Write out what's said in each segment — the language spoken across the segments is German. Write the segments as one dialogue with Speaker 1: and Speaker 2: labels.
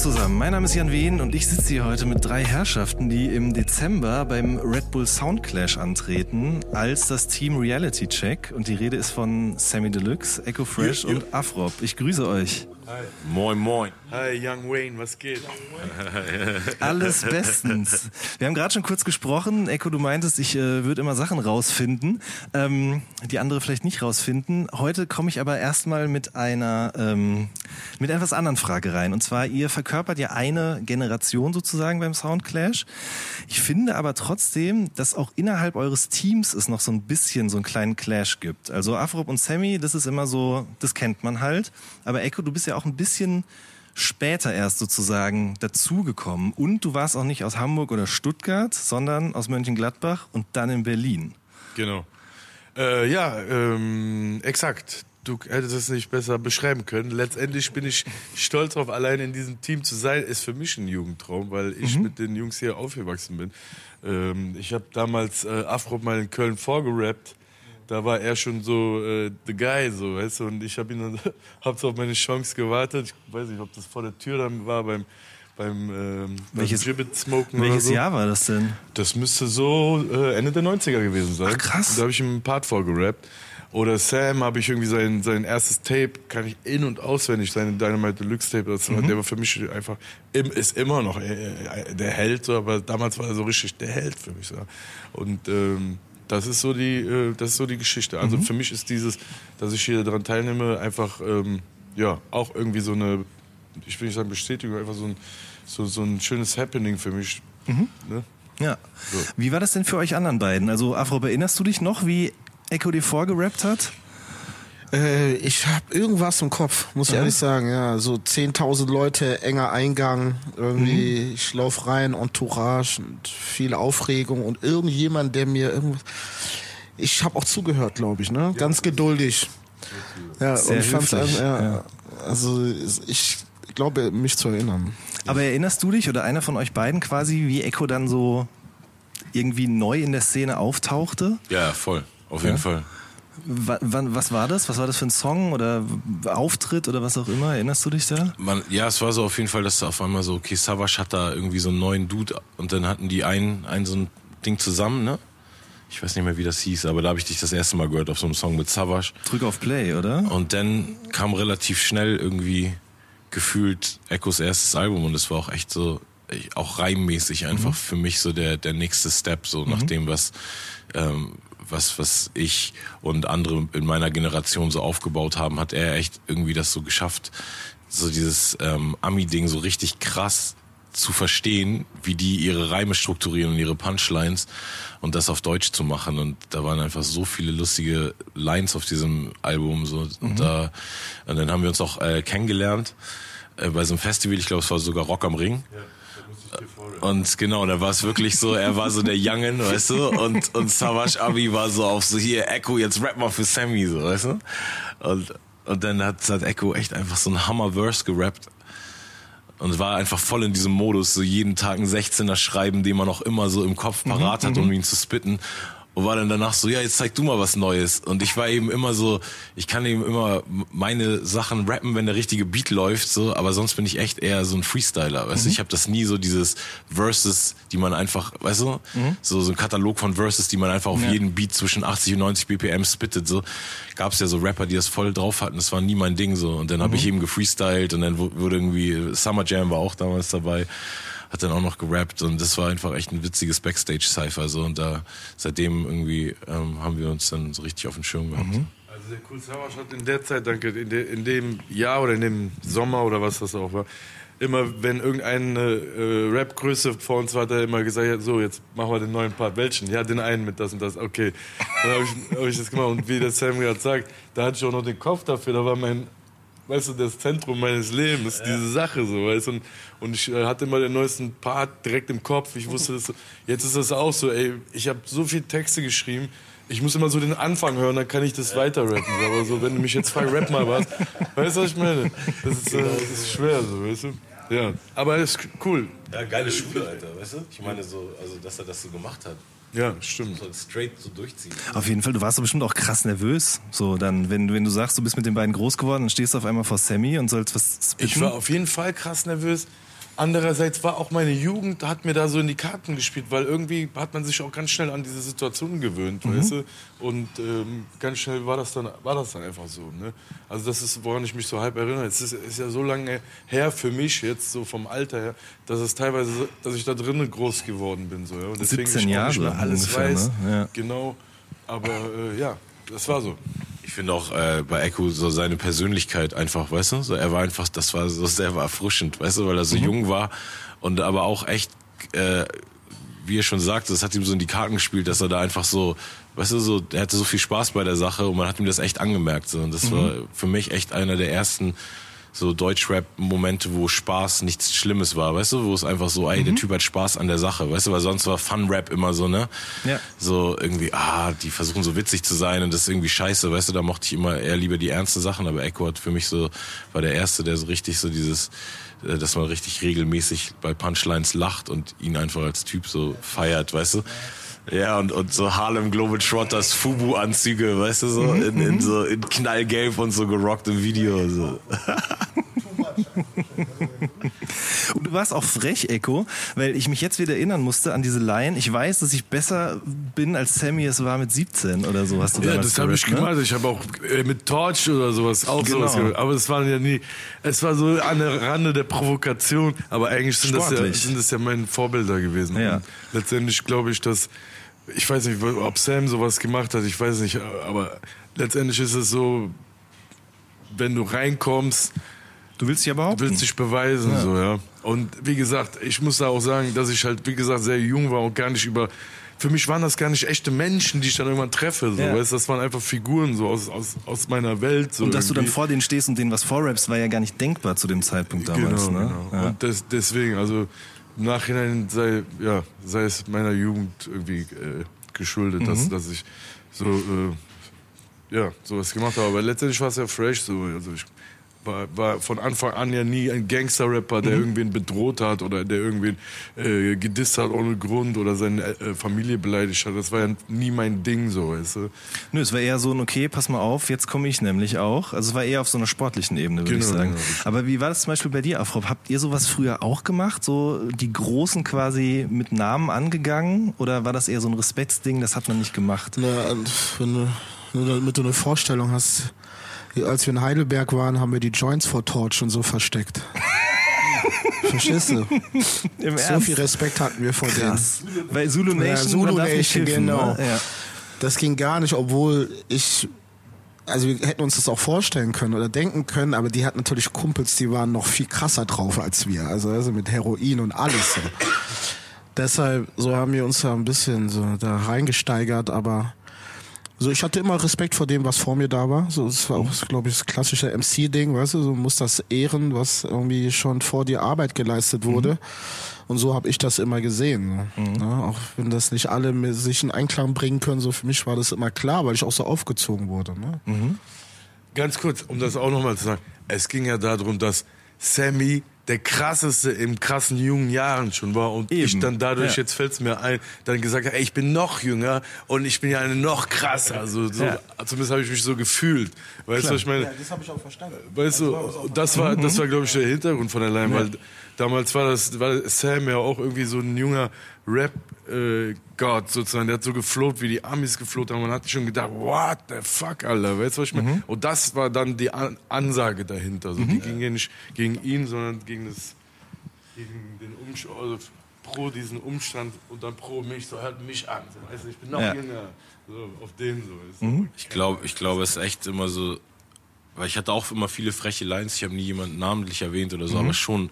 Speaker 1: zusammen, mein Name ist Jan Wehn und ich sitze hier heute mit drei Herrschaften, die im Dezember beim Red Bull Soundclash antreten als das Team Reality Check und die Rede ist von Sammy Deluxe, Echo Fresh und Afrop. Ich grüße euch.
Speaker 2: Hi. Moin, moin. Hi, Young Wayne, was geht?
Speaker 1: Alles bestens. Wir haben gerade schon kurz gesprochen. Echo, du meintest, ich äh, würde immer Sachen rausfinden, ähm, die andere vielleicht nicht rausfinden. Heute komme ich aber erstmal mit einer, ähm, mit etwas anderen Frage rein. Und zwar, ihr verkörpert ja eine Generation sozusagen beim Soundclash. Ich finde aber trotzdem, dass auch innerhalb eures Teams es noch so ein bisschen so einen kleinen Clash gibt. Also Afrop und Sammy, das ist immer so, das kennt man halt. Aber Echo, du bist ja auch ein bisschen später erst sozusagen dazugekommen. Und du warst auch nicht aus Hamburg oder Stuttgart, sondern aus Mönchengladbach und dann in Berlin.
Speaker 2: Genau. Äh, ja, ähm, exakt. Du hättest es nicht besser beschreiben können. Letztendlich bin ich stolz darauf, allein in diesem Team zu sein. Ist für mich ein Jugendtraum, weil ich mhm. mit den Jungs hier aufgewachsen bin. Ähm, ich habe damals äh, Afro mal in Köln vorgerappt da war er schon so äh, the guy, so, weißt du, und ich habe ihn dann, hab so auf meine Chance gewartet. Ich weiß nicht, ob das vor der Tür dann war beim beim, ähm,
Speaker 1: welches, Gibbet Smoken Welches so. Jahr war das denn?
Speaker 2: Das müsste so äh, Ende der 90er gewesen sein.
Speaker 1: Ach krass.
Speaker 2: Da habe ich ihm einen Part vorgerappt. Oder Sam habe ich irgendwie sein, sein erstes Tape, kann ich in- und auswendig, seine Dynamite Deluxe Tape. Das mhm. Der war für mich einfach, ist immer noch äh, äh, der Held, so, aber damals war er so richtig der Held für mich. So. Und ähm, das ist so die, äh, das ist so die Geschichte. Also mhm. für mich ist dieses, dass ich hier daran teilnehme, einfach ähm, ja auch irgendwie so eine, ich will nicht sagen Bestätigung, einfach so ein, so, so ein schönes Happening für mich. Mhm.
Speaker 1: Ne? Ja. So. Wie war das denn für euch anderen beiden? Also Afro, erinnerst du dich noch, wie Echo dir vorgerappt hat?
Speaker 3: Äh, ich habe irgendwas im Kopf, muss ich ja. ehrlich sagen. Ja, so 10.000 Leute, enger Eingang, irgendwie, mhm. ich lauf rein, Entourage und viel Aufregung und irgendjemand, der mir irgendwas. Ich habe auch zugehört, glaube ich, ne? Ganz geduldig. Ja, Sehr und ich fand's also, ja, ja. also ich glaube, mich zu erinnern.
Speaker 1: Aber erinnerst du dich oder einer von euch beiden quasi, wie Echo dann so irgendwie neu in der Szene auftauchte?
Speaker 2: Ja, voll, auf jeden Fall
Speaker 1: was war das? Was war das für ein Song oder Auftritt oder was auch immer? Erinnerst du dich da?
Speaker 2: Man, ja, es war so auf jeden Fall, dass da auf einmal so, okay, Savage hat da irgendwie so einen neuen Dude und dann hatten die ein, ein so ein Ding zusammen, ne? Ich weiß nicht mehr, wie das hieß, aber da habe ich dich das erste Mal gehört auf so einem Song mit Savage.
Speaker 1: Drück auf Play, oder?
Speaker 2: Und dann kam relativ schnell irgendwie gefühlt Echos erstes Album und es war auch echt so, auch reimmäßig einfach mhm. für mich so der, der nächste Step, so mhm. nach dem, was, ähm, was, was ich und andere in meiner Generation so aufgebaut haben, hat er echt irgendwie das so geschafft, so dieses ähm, Ami-Ding so richtig krass zu verstehen, wie die ihre Reime strukturieren und ihre Punchlines und das auf Deutsch zu machen. Und da waren einfach so viele lustige Lines auf diesem Album. So. Und, mhm. da, und dann haben wir uns auch äh, kennengelernt äh, bei so einem Festival, ich glaube, es war sogar Rock am Ring. Ja. Und genau, da war es wirklich so, er war so der Youngen, weißt du, und, und Savage Abi war so auf so, hier, Echo, jetzt rap mal für Sammy, so, weißt du. Und, und dann hat, hat Echo echt einfach so ein Hammer-Verse gerappt. Und war einfach voll in diesem Modus, so jeden Tag ein 16er schreiben, den man auch immer so im Kopf parat mhm, hat, um mhm. ihn zu spitten und war dann danach so, ja, jetzt zeig du mal was Neues. Und ich war eben immer so, ich kann eben immer meine Sachen rappen, wenn der richtige Beat läuft, so, aber sonst bin ich echt eher so ein Freestyler. Weißt mhm. du, ich habe das nie so dieses Verses, die man einfach, weißt du, mhm. so, so ein Katalog von Verses, die man einfach auf ja. jeden Beat zwischen 80 und 90 BPM spittet. So gab es ja so Rapper, die das voll drauf hatten. Das war nie mein Ding so. Und dann habe mhm. ich eben gefreestylt und dann wurde irgendwie Summer Jam war auch damals dabei hat dann auch noch gerappt und das war einfach echt ein witziges Backstage-Cypher so und da seitdem irgendwie ähm, haben wir uns dann so richtig auf den Schirm gehabt. Mhm.
Speaker 4: Also der Cool Savage hat in der Zeit, danke, in, de, in dem Jahr oder in dem Sommer oder was das auch war, immer, wenn irgendeine äh, Rap-Größe vor uns war, hat er immer gesagt, ja, so, jetzt machen wir den neuen Part. Welchen? Ja, den einen mit das und das. Okay. Dann habe ich, hab ich das gemacht. Und wie der Sam gerade sagt, da hatte ich auch noch den Kopf dafür. Da war mein, weißt du, das Zentrum meines Lebens, ja. diese Sache so, weißt du. Und, und ich äh, hatte immer den neuesten Part direkt im Kopf. Ich wusste das, jetzt ist das auch so, ey, ich habe so viele Texte geschrieben, ich muss immer so den Anfang hören, dann kann ich das weiter rappen. Aber so, wenn du mich jetzt fragst, rap mal was, weißt du, was ich meine? Das ist, äh, das ist schwer so, weißt du. Ja, aber ist cool.
Speaker 2: Ja, geile Schule, Alter, weißt du? Ich meine so, also dass er das so gemacht hat.
Speaker 4: Ja, stimmt.
Speaker 2: So straight so durchziehen.
Speaker 1: Auf jeden Fall, du warst doch bestimmt auch krass nervös. So, dann, wenn, wenn du sagst, du bist mit den beiden groß geworden, dann stehst du auf einmal vor Sammy und sollst was
Speaker 4: spitten. Ich war auf jeden Fall krass nervös. Andererseits war auch meine Jugend, hat mir da so in die Karten gespielt, weil irgendwie hat man sich auch ganz schnell an diese Situation gewöhnt, mhm. weißt du? Und ähm, ganz schnell war das dann, war das dann einfach so. Ne? Also das ist, woran ich mich so halb erinnere. Es ist, ist ja so lange her für mich jetzt, so vom Alter her, dass es teilweise, dass ich da drinnen groß geworden bin. So, ja? Und
Speaker 1: deswegen 17 Jahre nicht mehr
Speaker 4: alles ungefähr, weiß. Ne? Ja. Genau. Aber äh, ja, das war so.
Speaker 2: Ich finde auch äh, bei Echo so seine Persönlichkeit einfach, weißt du, so er war einfach, das war so sehr erfrischend, weißt du, weil er so mhm. jung war und aber auch echt, äh, wie er schon sagte, das hat ihm so in die Karten gespielt, dass er da einfach so, weißt du, so, er hatte so viel Spaß bei der Sache und man hat ihm das echt angemerkt, so und das mhm. war für mich echt einer der ersten so Deutschrap-Momente, wo Spaß nichts Schlimmes war, weißt du, wo es einfach so, ey, mhm. der Typ hat Spaß an der Sache, weißt du, weil sonst war Fun-Rap immer so, ne? Ja. So irgendwie, ah, die versuchen so witzig zu sein und das ist irgendwie scheiße, weißt du, da mochte ich immer eher lieber die ernste Sachen, aber Echo hat für mich so, war der Erste, der so richtig so dieses, äh, dass man richtig regelmäßig bei Punchlines lacht und ihn einfach als Typ so feiert, weißt du? Ja, und, und so Harlem Globetrotters Fubu-Anzüge, weißt du, so mhm, in, in mhm. so in knallgelb und so gerockt im Video. So.
Speaker 1: Und du warst auch frech, Echo, weil ich mich jetzt wieder erinnern musste an diese Line. Ich weiß, dass ich besser bin als Sammy es war mit 17 oder so. Hast du
Speaker 4: ja, das habe ich ne? gemacht. Ich habe auch äh, mit Torch oder sowas auch genau. sowas gemacht. Aber es war ja nie, es war so an der Rande der Provokation. Aber eigentlich sind das, ja, sind das ja meine Vorbilder gewesen. Ja. Letztendlich glaube ich, dass ich weiß nicht, ob Sam sowas gemacht hat, ich weiß nicht, aber letztendlich ist es so, wenn du reinkommst,
Speaker 1: Du willst dich aber auch.
Speaker 4: Du willst dich beweisen, ja. so, ja. Und wie gesagt, ich muss da auch sagen, dass ich halt, wie gesagt, sehr jung war und gar nicht über, für mich waren das gar nicht echte Menschen, die ich dann irgendwann treffe, so, ja. weißt, das waren einfach Figuren, so, aus, aus, aus meiner Welt, so.
Speaker 1: Und dass irgendwie. du dann vor denen stehst und denen was vorraps, war ja gar nicht denkbar zu dem Zeitpunkt damals,
Speaker 4: genau,
Speaker 1: ne?
Speaker 4: Genau. Ja. Und des, deswegen, also, im Nachhinein sei, ja, sei es meiner Jugend irgendwie äh, geschuldet, mhm. dass, dass ich so, äh, ja, sowas gemacht habe. Aber letztendlich war es ja fresh, so, also ich war, war von Anfang an ja nie ein Gangster-Rapper, der mhm. irgendwen bedroht hat oder der irgendwen äh, gedisst hat ohne Grund oder seine äh, Familie beleidigt hat. Das war ja nie mein Ding so, weißt du?
Speaker 1: Nö, es war eher so ein, okay, pass mal auf, jetzt komme ich nämlich auch. Also es war eher auf so einer sportlichen Ebene, würde genau, ich sagen. Genau. Aber wie war das zum Beispiel bei dir, Afrop? Habt ihr sowas früher auch gemacht? So die Großen quasi mit Namen angegangen? Oder war das eher so ein Respektsding, das hat man nicht gemacht?
Speaker 3: Na, wenn du, damit du eine Vorstellung hast, als wir in Heidelberg waren, haben wir die Joints vor Torch und so versteckt. Verstehst du? Im so Ernst? viel Respekt hatten wir vor Krass.
Speaker 1: denen. Weil Zulu Nation, ja,
Speaker 3: Zulu Nation genau. Ne? Ja. Das ging gar nicht, obwohl ich also wir hätten uns das auch vorstellen können oder denken können, aber die hatten natürlich Kumpels, die waren noch viel krasser drauf als wir. Also, also mit Heroin und alles. So. Deshalb, so haben wir uns da ein bisschen so da reingesteigert, aber so, ich hatte immer Respekt vor dem, was vor mir da war. So, es war auch, glaube ich, das klassische MC-Ding, weißt du, so muss das ehren, was irgendwie schon vor dir Arbeit geleistet wurde. Mhm. Und so habe ich das immer gesehen. Mhm. Ja, auch wenn das nicht alle sich in Einklang bringen können, so für mich war das immer klar, weil ich auch so aufgezogen wurde. Ne? Mhm.
Speaker 4: Ganz kurz, um das auch nochmal zu sagen. Es ging ja darum, dass Sammy der krasseste im krassen jungen Jahren schon war und Eben. ich dann dadurch, ja. jetzt fällt es mir ein, dann gesagt habe, ey, ich bin noch jünger und ich bin ja eine noch krasser. Also so, ja. zumindest habe ich mich so gefühlt. Weißt du, was ich meine? Ja, das habe ich auch verstanden. Weißt du, das war, das war, glaube ich, der Hintergrund von der Line, weil damals war das, war Sam ja auch irgendwie so ein junger Rap-Gott äh, sozusagen. Der hat so gefloht, wie die Amis gefloht haben. Man hat schon gedacht, what the fuck, Alter. Weißt du, was ich meine? Mhm. Und das war dann die An Ansage dahinter. So, mhm. Die ging ja nicht gegen ihn, sondern gegen das, gegen den Umschau, also pro diesen Umstand und dann pro mich, so hört mich an. So, weißt du, ich bin noch
Speaker 1: Ja.
Speaker 4: jünger. So, auf den so.
Speaker 1: Mhm.
Speaker 2: Ich glaube, ich glaube, es ist echt immer so, weil ich hatte auch immer viele freche Lines, ich habe nie jemanden namentlich erwähnt oder so,
Speaker 1: Mhm.
Speaker 2: aber schon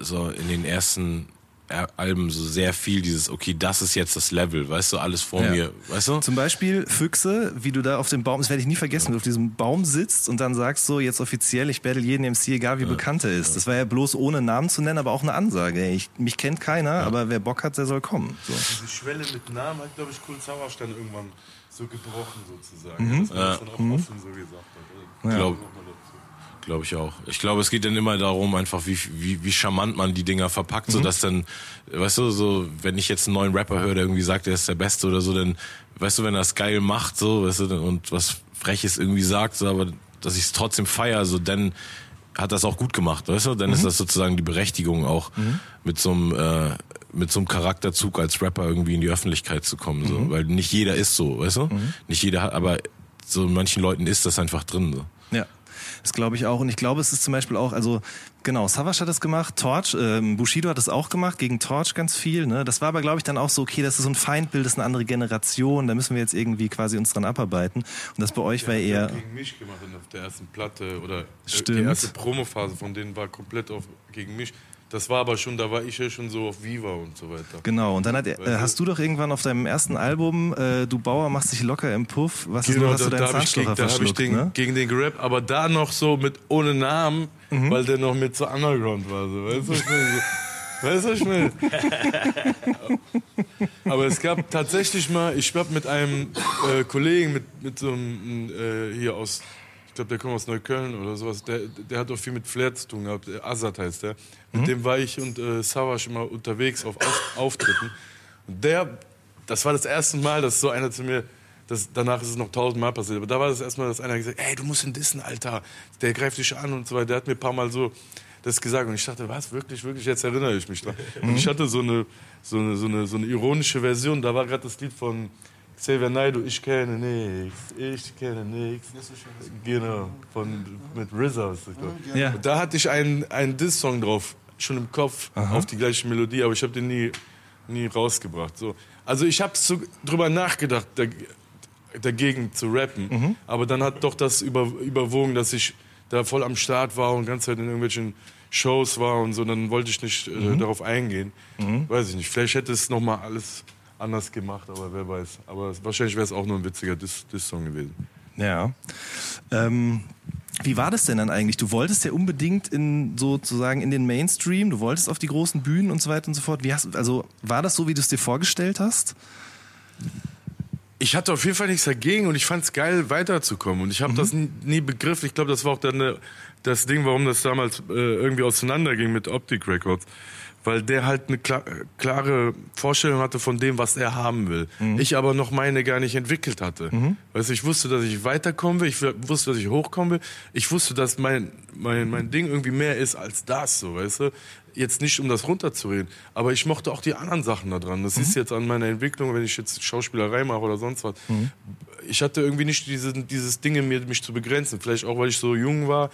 Speaker 2: so in den ersten Er- Alben so sehr viel dieses, okay, das ist jetzt das Level, weißt du, alles vor
Speaker 1: Ja.
Speaker 2: mir, weißt du?
Speaker 1: Zum Beispiel Füchse, wie du da auf dem Baum, das werde ich nie vergessen, wie du auf diesem Baum sitzt und dann sagst so, jetzt offiziell, ich battle jeden MC, egal wie bekannt er ist. Das war ja bloß ohne Namen zu nennen, aber auch eine Ansage. Ich, mich kennt keiner, aber wer Bock hat, der soll kommen. So.
Speaker 4: Diese Schwelle mit Namen hat, glaube ich, Cool Sauerstein dann irgendwann so gebrochen, sozusagen. Ja, dass man das dann auch offen so gesagt hat. Also,
Speaker 2: Glaub-
Speaker 4: nochmal dazu.
Speaker 2: Glaube ich auch. Ich glaube, es geht dann immer darum, einfach wie, wie, wie charmant man die Dinger verpackt, so dass dann, weißt du, so, wenn ich jetzt einen neuen Rapper höre, der irgendwie sagt, er ist der Beste oder so, dann, weißt du, wenn er es geil macht, so, weißt du, und was Freches irgendwie sagt, so, aber dass ich es trotzdem feier, so, dann hat das auch gut gemacht, weißt du, dann ist das sozusagen die Berechtigung auch, mit so einem, äh, mit so einem Charakterzug als Rapper irgendwie in die Öffentlichkeit zu kommen, so, weil nicht jeder ist so, weißt du, nicht jeder hat, aber so in manchen Leuten ist das einfach drin, so.
Speaker 1: Ja, das glaube ich auch. Und ich glaube, es ist zum Beispiel auch, also genau, Savage hat das gemacht, Torch, ähm, Bushido hat das auch gemacht, gegen Torch ganz viel. Ne? Das war aber, glaube ich, dann auch so, okay, das ist so ein Feindbild, das ist eine andere Generation, da müssen wir jetzt irgendwie quasi uns dran abarbeiten. Und das bei euch war
Speaker 4: Der
Speaker 1: eher...
Speaker 4: gegen mich gemacht in der ersten Platte oder äh,
Speaker 1: Stimmt.
Speaker 4: die erste Promophase von denen war komplett auf gegen mich. Das war aber schon, da war ich ja schon so auf Viva und so weiter.
Speaker 1: Genau, und dann hat, äh, hast du doch irgendwann auf deinem ersten Album, äh, du Bauer machst dich locker im Puff, was ist
Speaker 4: Genau,
Speaker 1: nur, hast
Speaker 4: da,
Speaker 1: du deinen
Speaker 4: da habe
Speaker 1: Zahnstocher
Speaker 4: da hab ich den,
Speaker 1: ne?
Speaker 4: gegen den gerappt, aber da noch so mit ohne Namen,
Speaker 1: Mhm.
Speaker 4: weil der noch mit so Underground war. So. Weißt du, was ich meine? So, weißt du, meine? Aber es gab tatsächlich mal, ich habe mit einem äh, Kollegen, mit, mit so einem äh, hier aus, glaube, der kommt aus Neukölln oder sowas, der, der hat auch viel mit Flair zu tun gehabt, äh, Azad heißt der. Mit dem war ich und äh, Savas immer unterwegs auf Auf Auftritten. Und der, das war das erste Mal, dass so einer zu mir, das, danach ist es noch tausendmal passiert, aber da war das erste Mal, dass einer gesagt hat, ey, du musst ihn dissen, Alter, der greift dich an und so weiter. Der hat mir ein paar Mal so das gesagt und ich dachte, was, wirklich, wirklich, jetzt erinnere ich mich dran. Und ich hatte so eine, so eine, so eine, so eine ironische Version, da war gerade das Lied von Xavier Naidoo, ich kenne nichts, ich kenne nichts. Genau, von, mit RZA.
Speaker 1: Ja.
Speaker 4: Da hatte ich einen, einen Diss-Song drauf, schon im Kopf, auf die gleiche Melodie, aber ich habe den nie, nie rausgebracht. So. Also ich habe so drüber nachgedacht, dag- dagegen zu rappen, aber dann hat doch das über, überwogen, dass ich da voll am Start war und ganz Zeit in irgendwelchen Shows war und so, dann wollte ich nicht äh, darauf eingehen. Weiß ich nicht, vielleicht hätte es nochmal alles anders gemacht, aber wer weiß. Aber wahrscheinlich wäre es auch nur ein witziger Diss- Diss-Song gewesen.
Speaker 1: Ja. Ähm, wie war das denn dann eigentlich? Du wolltest ja unbedingt in sozusagen in den Mainstream, du wolltest auf die großen Bühnen und so weiter und so fort. Wie hast, also war das so, wie du es dir vorgestellt hast?
Speaker 4: Ich hatte auf jeden Fall nichts dagegen und ich fand es geil, weiterzukommen. Und ich habe das nie, nie begriffen. Ich glaube, das war auch dann äh, das Ding, warum das damals äh, irgendwie auseinanderging mit Optic Records. Weil der halt eine kla klare Vorstellung hatte von dem, was er haben will. Ich aber noch meine gar nicht entwickelt hatte. Weißt du, ich wusste, dass ich weiterkommen will, ich wusste, dass ich hochkommen will. Ich wusste, dass mein, mein, mein Ding irgendwie mehr ist als das, so, weißt du. Jetzt nicht, um das runterzureden, aber ich mochte auch die anderen Sachen da dran. Das ist jetzt an meiner Entwicklung, wenn ich jetzt Schauspielerei mache oder sonst was. Ich hatte irgendwie nicht diese, dieses Ding in mir, mich zu begrenzen. Vielleicht auch, weil ich so jung war.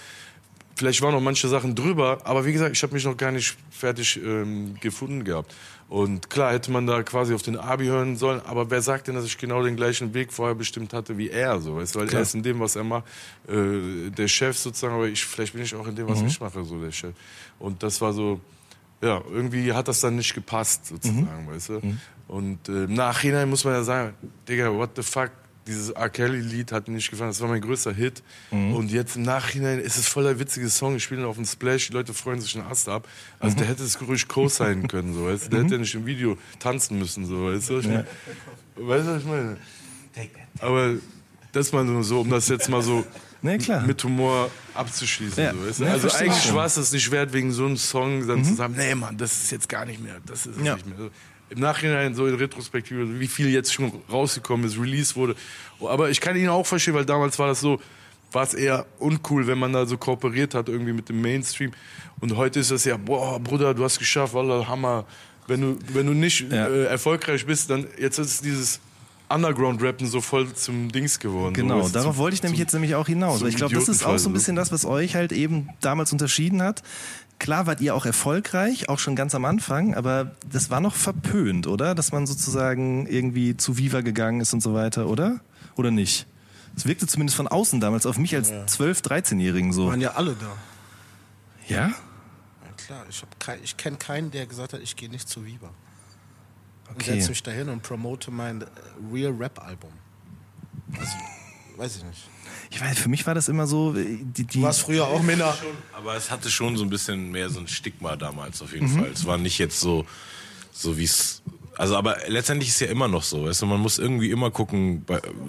Speaker 4: Vielleicht waren noch manche Sachen drüber, aber wie gesagt, ich habe mich noch gar nicht fertig ähm, gefunden gehabt. Und klar hätte man da quasi auf den Abi hören sollen, aber wer sagt denn, dass ich genau den gleichen Weg vorher bestimmt hatte wie er, so, weißt? Weil
Speaker 1: Klar.
Speaker 4: er ist in dem, was er macht, äh, der Chef sozusagen, aber ich, vielleicht bin ich auch in dem, was ich mache, so der Chef. Und das war so, ja, irgendwie hat das dann nicht gepasst, sozusagen, weißt du? Und äh, im Nachhinein muss man ja sagen, Digga, what the fuck, dieses R. Kelly-Lied hat mir nicht gefallen, das war mein größter Hit. Und jetzt im Nachhinein ist es voll der witzige Song, ich spiele ihn auf dem Splash, die Leute freuen sich einen Ast ab. Also der hätte es ruhig co-signen können, so, weißt du? Der hätte ja nicht im Video tanzen müssen, so, weißt du? meine? Weißt du, was ich meine? Aber das mal nur so, um das jetzt mal so
Speaker 1: Nee,
Speaker 4: mit Humor abzuschließen.
Speaker 1: Ja.
Speaker 4: So, weißt du?
Speaker 1: Ja,
Speaker 4: also eigentlich war es das nicht wert, wegen so einem Song dann zu sagen, nee Mann, das ist jetzt gar nicht mehr, das ist es
Speaker 1: Ja.
Speaker 4: nicht mehr. Im Nachhinein, so in Retrospektive, wie viel jetzt schon rausgekommen ist, released wurde. Aber ich kann ihn auch verstehen, weil damals war das so, war es eher uncool, wenn man da so kooperiert hat irgendwie mit dem Mainstream. Und heute ist das ja, boah, Bruder, du hast geschafft, Wallah, Hammer. Wenn du, wenn du nicht
Speaker 1: Ja.
Speaker 4: äh, erfolgreich bist, dann jetzt ist es dieses Underground-Rappen so voll zum Dings geworden.
Speaker 1: Genau,
Speaker 4: so,
Speaker 1: darauf wollte ich nämlich
Speaker 4: zum-
Speaker 1: jetzt nämlich auch hinaus. ich glaube, das ist auch so ein bisschen das, was euch halt eben damals unterschieden hat. Klar wart ihr auch erfolgreich, auch schon ganz am Anfang, aber das war noch verpönt, oder? Dass man sozusagen irgendwie zu Viva gegangen ist und so weiter, oder? Oder nicht? Es wirkte zumindest von außen damals auf mich als 12-, 13-Jährigen so.
Speaker 3: Waren ja alle da.
Speaker 1: Ja?
Speaker 3: Ja, klar, ich, kein, ich kenne keinen, der gesagt hat, ich gehe nicht zu Viva. Und
Speaker 1: Okay.
Speaker 3: setze mich dahin und promote mein äh, Real Rap Album. Also, weiß ich nicht.
Speaker 1: Ich weiß, für mich war das immer so, die, die
Speaker 3: Du warst früher auch Männer.
Speaker 2: Aber es hatte schon so ein bisschen mehr so ein Stigma damals auf
Speaker 1: Mhm.
Speaker 2: jeden Fall. Es war nicht jetzt so, so wie es. Also, aber letztendlich ist es ja immer noch so. Weißt du, man muss irgendwie immer gucken,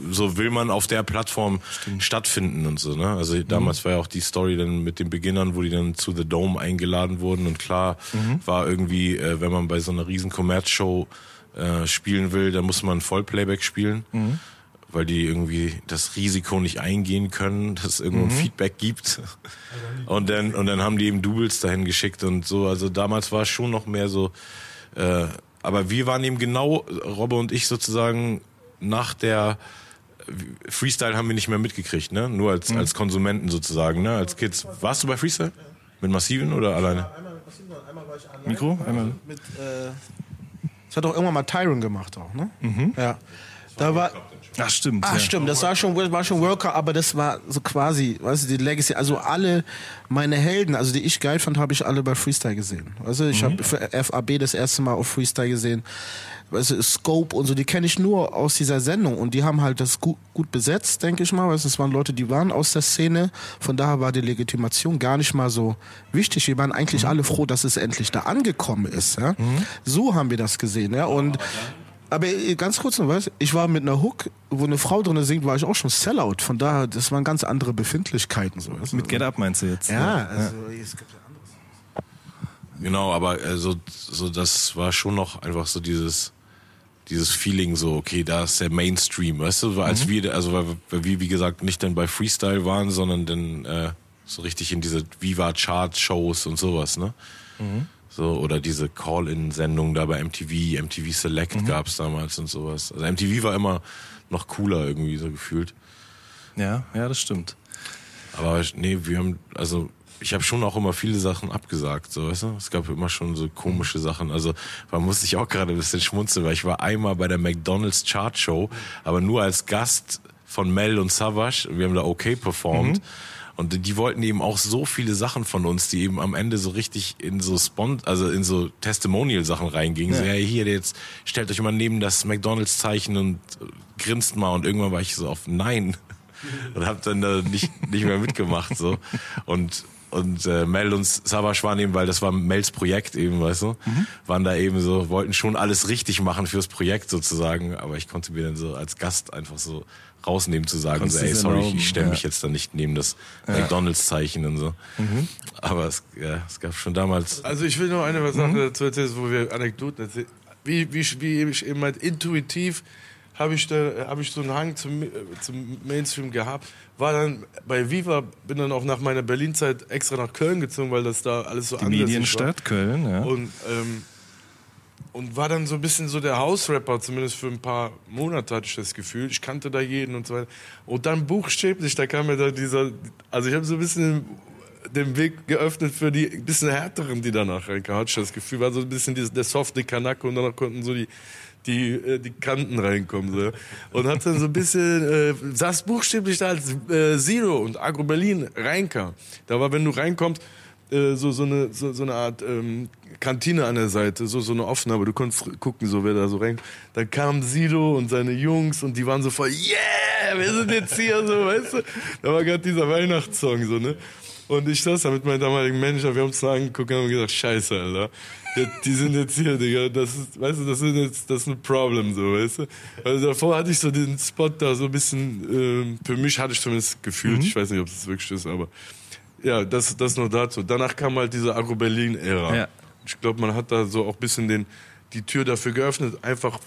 Speaker 2: so will man auf der Plattform stattfinden und so. Ne? Also damals war ja auch die Story dann mit den Beginnern, wo die dann zu The Dome eingeladen wurden und klar war irgendwie, äh, wenn man bei so einer riesen Commerz-Show äh, spielen will, dann muss man Vollplayback spielen weil die irgendwie das Risiko nicht eingehen können, dass es irgendwo ein Feedback gibt. Und dann, und dann haben die eben Doubles dahin geschickt und so. Also damals war es schon noch mehr so, äh, aber wir waren eben genau, Robbe und ich sozusagen nach der Freestyle haben wir nicht mehr mitgekriegt, ne? Nur als, als Konsumenten sozusagen, ne? Als Kids. Warst du bei Freestyle? Mit Massiven oder alleine?
Speaker 3: Einmal, einmal war ich allein
Speaker 1: Mikro? Einmal.
Speaker 3: Mit, äh, das hat auch irgendwann mal Tyron gemacht auch, ne? Ja. Da war,
Speaker 1: Ach, stimmt.
Speaker 3: Ah,
Speaker 1: ja.
Speaker 3: stimmt, das war schon, war schon Worker, aber das war so quasi, weißt du, die Legacy. Also alle meine Helden, also die ich geil fand, habe ich alle bei Freestyle gesehen. Also ich habe für FAB das erste Mal auf Freestyle gesehen. Weißt du, Scope und so, die kenne ich nur aus dieser Sendung und die haben halt das gut, gut besetzt, denke ich mal. Weißt du, es waren Leute, die waren aus der Szene. Von daher war die Legitimation gar nicht mal so wichtig. Wir waren eigentlich alle froh, dass es endlich da angekommen ist. Ja? So haben wir das gesehen. Ja? Und aber äh, ganz kurz noch was, ich war mit einer Hook, wo eine Frau drin singt, war ich auch schon Sellout. Von daher, das waren ganz andere Befindlichkeiten. So, du?
Speaker 1: Mit Get Up meinst du jetzt?
Speaker 3: Ja, also es gibt ja anderes.
Speaker 2: Genau, aber äh, so, das war schon noch einfach so dieses dieses Feeling so, okay, da ist der Mainstream, weißt du, als wir, also weil, weil wir, wie gesagt, nicht dann bei Freestyle waren, sondern dann äh, so richtig in diese Viva-Chart-Shows und sowas, ne? So, oder diese Call-In-Sendungen da bei MTV, MTV Select gab's damals und sowas. Also MTV war immer noch cooler irgendwie so gefühlt.
Speaker 1: Ja, ja, das stimmt.
Speaker 2: Aber nee, wir haben, also ich habe schon auch immer viele Sachen abgesagt, so weißt du? Es gab immer schon so komische Sachen. Also man muss sich auch gerade ein bisschen schmunzeln, weil ich war einmal bei der McDonald's Chart Show, aber nur als Gast von Mel und Savage. Wir haben da okay performt. Und die wollten eben auch so viele Sachen von uns, die eben am Ende so richtig in so Spon also in so Testimonial-Sachen reingingen. So, ja, hier, jetzt stellt euch mal neben das McDonalds-Zeichen und äh, grinst mal. Und irgendwann war ich so auf Nein. Und hab dann da nicht nicht mehr mitgemacht so. Und und äh, Mel und Savage waren eben, weil das war Mels Projekt eben, weißt du, waren da eben so, wollten schon alles richtig machen fürs Projekt sozusagen, aber ich konnte mir dann so als Gast einfach so rausnehmen zu sagen, so, ey, sorry,
Speaker 1: erlauben,
Speaker 2: ich stelle mich
Speaker 1: ja.
Speaker 2: jetzt da nicht neben das McDonalds-Zeichen und so. Aber es, ja, es gab schon damals
Speaker 4: Also ich will noch eine Sache dazu erzählen, wo wir Anekdoten erzählen. Wie, wie, wie ich eben meinte, intuitiv habe ich, da, hab ich so einen Hang zum, äh, zum Mainstream gehabt. War dann bei Viva, bin dann auch nach meiner Berlin-Zeit extra nach Köln gezogen, weil das da alles so
Speaker 1: Die
Speaker 4: anders
Speaker 1: Medienstadt Köln, ja.
Speaker 4: Und, ähm, und war dann so ein bisschen so der Hausrapper, zumindest für ein paar Monate hatte ich das Gefühl. Ich kannte da jeden und so weiter. Und dann buchstäblich, da kam mir da dieser, also ich habe so ein bisschen den Weg geöffnet für die bisschen härteren, die danach reinkamen, hatte ich das Gefühl. War so ein bisschen dieses, der softe Kanake und danach konnten so die, die, äh, die Kanten reinkommen. So. Und hat dann so ein bisschen, äh, saß buchstäblich da als äh, Zero und Agro Berlin reinkam. Da war, wenn du reinkommst, äh, so, so, eine, so, so eine Art ähm, Kantine an der Seite, so, so eine offene, aber du konntest gucken, so wer da so rein. Dann kam Sido und seine Jungs und die waren so voll, yeah, wir sind jetzt hier, so, weißt du. Da war gerade dieser Weihnachtssong, so, ne. Und ich saß da mit meinem damaligen Manager, wir haben uns da angeguckt und haben gesagt, scheiße, Alter. Die sind jetzt hier, Digga. Das ist, weißt du, das ist jetzt, das ist ein Problem, so, weißt du. Also davor hatte ich so den Spot da so ein bisschen, ähm, für mich hatte ich zumindest gefühlt, ich weiß nicht, ob es wirklich ist, aber ja, das, das nur dazu. Danach kam halt diese Agro-Berlin-Ära.
Speaker 1: Ja.
Speaker 4: Ich glaube, man hat da so auch ein bisschen den, die Tür dafür geöffnet, einfach,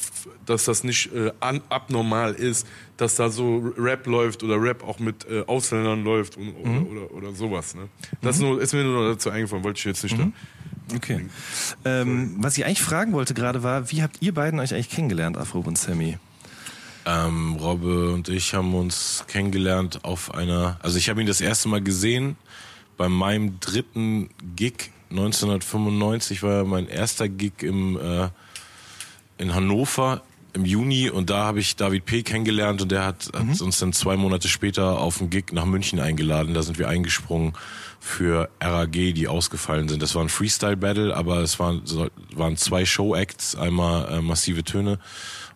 Speaker 4: dass das nicht äh, an, abnormal ist, dass da so Rap läuft oder Rap auch mit äh, Ausländern läuft und, oder, oder, oder sowas. Ne? Das nur, ist mir nur dazu eingefallen, wollte ich jetzt nicht da.
Speaker 1: Okay. Ähm, was ich eigentlich fragen wollte gerade war, wie habt ihr beiden euch eigentlich kennengelernt, Afro und Sammy?
Speaker 2: Ähm, Robbe und ich haben uns kennengelernt auf einer, also ich habe ihn das erste Mal gesehen bei meinem dritten Gig 1995 war mein erster Gig im äh, in Hannover im Juni und da habe ich David P. kennengelernt und der hat, mhm. hat uns dann zwei Monate später auf einen Gig nach München eingeladen. Da sind wir eingesprungen für RAG, die ausgefallen sind. Das war ein Freestyle-Battle, aber es waren, waren zwei Show-Acts, einmal äh, Massive Töne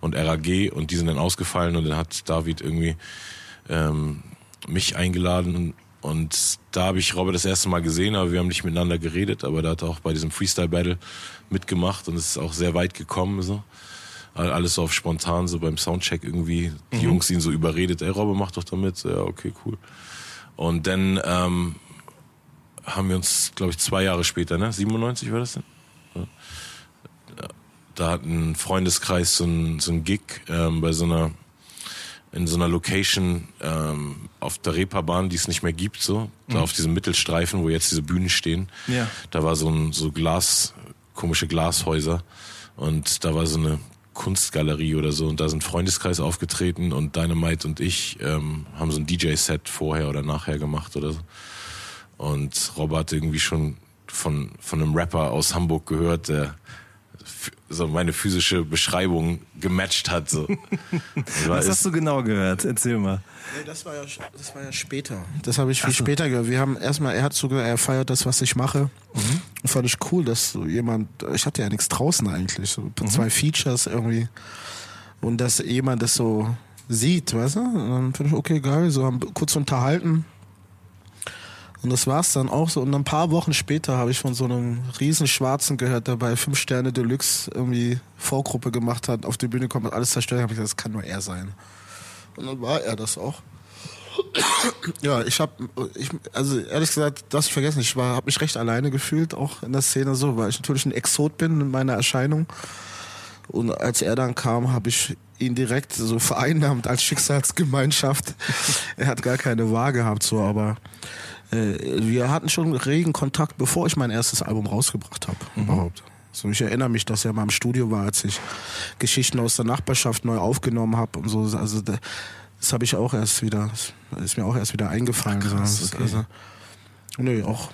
Speaker 2: und RAG und die sind dann ausgefallen und dann hat David irgendwie ähm, mich eingeladen und da habe ich Robert das erste Mal gesehen, aber wir haben nicht miteinander geredet, aber da hat er auch bei diesem Freestyle-Battle mitgemacht und es ist auch sehr weit gekommen. So. Alles so auf spontan, so beim Soundcheck irgendwie. Die mhm. Jungs ihn so überredet, ey Robert, mach doch damit. Ja, okay, cool. Und dann ähm, haben wir uns, glaube ich, zwei Jahre später, ne? 97 war das denn? Da hat ein Freundeskreis so ein, so ein Gig ähm, bei so einer in so einer Location ähm, auf der Reeperbahn, die es nicht mehr gibt, so, da mhm. auf diesem Mittelstreifen, wo jetzt diese Bühnen stehen. Ja. Da war so ein so Glas, komische Glashäuser und da war so eine Kunstgalerie oder so und da sind Freundeskreis aufgetreten und Dynamite und ich ähm, haben so ein DJ-Set vorher oder nachher gemacht oder so. Und Robert irgendwie schon von, von einem Rapper aus Hamburg gehört, der so meine physische Beschreibung gematcht hat. So.
Speaker 1: Was hast du genau gehört? Erzähl mal.
Speaker 3: Nee, das war ja, das war ja später. Das habe ich viel so. später gehört. Wir haben erstmal, er hat so er feiert das, was ich mache. Mhm. Und fand ich cool, dass so jemand, ich hatte ja nichts draußen eigentlich, so mhm. zwei Features irgendwie. Und dass jemand das so sieht, weißt du? Und dann finde ich, okay, geil, so haben kurz unterhalten. Und das war's dann auch so. Und ein paar Wochen später habe ich von so einem riesen Schwarzen gehört, der bei Fünf Sterne Deluxe irgendwie Vorgruppe gemacht hat, auf die Bühne kommt und alles zerstört. habe ich gesagt, das kann nur er sein. Und dann war er das auch. ja, ich habe, ich, also ehrlich gesagt, das ich vergessen. Ich war, habe mich recht alleine gefühlt, auch in der Szene so, weil ich natürlich ein Exot bin in meiner Erscheinung. Und als er dann kam, habe ich ihn direkt so vereinnahmt als Schicksalsgemeinschaft. er hat gar keine Wahl gehabt, so, aber äh, wir hatten schon regen Kontakt, bevor ich mein erstes Album rausgebracht habe, mhm. überhaupt. So, ich erinnere mich, dass er mal im Studio war, als ich Geschichten aus der Nachbarschaft neu aufgenommen habe und so. Also das habe ich auch erst wieder, das ist mir auch erst wieder eingefallen. Ach, krass, okay. also, nö, auch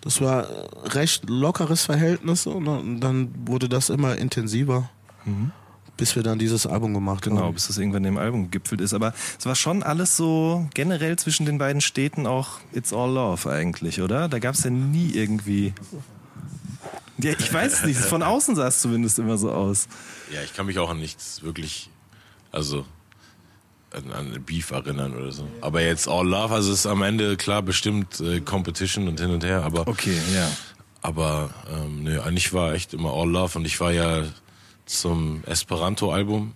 Speaker 3: das war recht lockeres Verhältnis und dann wurde das immer intensiver. Mhm bis wir dann dieses Album gemacht
Speaker 1: genau,
Speaker 3: haben.
Speaker 1: Genau, bis das irgendwann im Album gegipfelt ist. Aber es war schon alles so generell zwischen den beiden Städten auch It's All Love eigentlich, oder? Da gab es ja nie irgendwie. Ja, ich weiß nicht. Von außen sah es zumindest immer so aus.
Speaker 2: Ja, ich kann mich auch an nichts wirklich, also an, an Beef erinnern oder so. Aber jetzt All Love, also ist am Ende klar bestimmt äh, Competition und hin und her, aber.
Speaker 1: Okay, ja.
Speaker 2: Aber ähm, ne, eigentlich war echt immer All Love und ich war ja zum Esperanto-Album.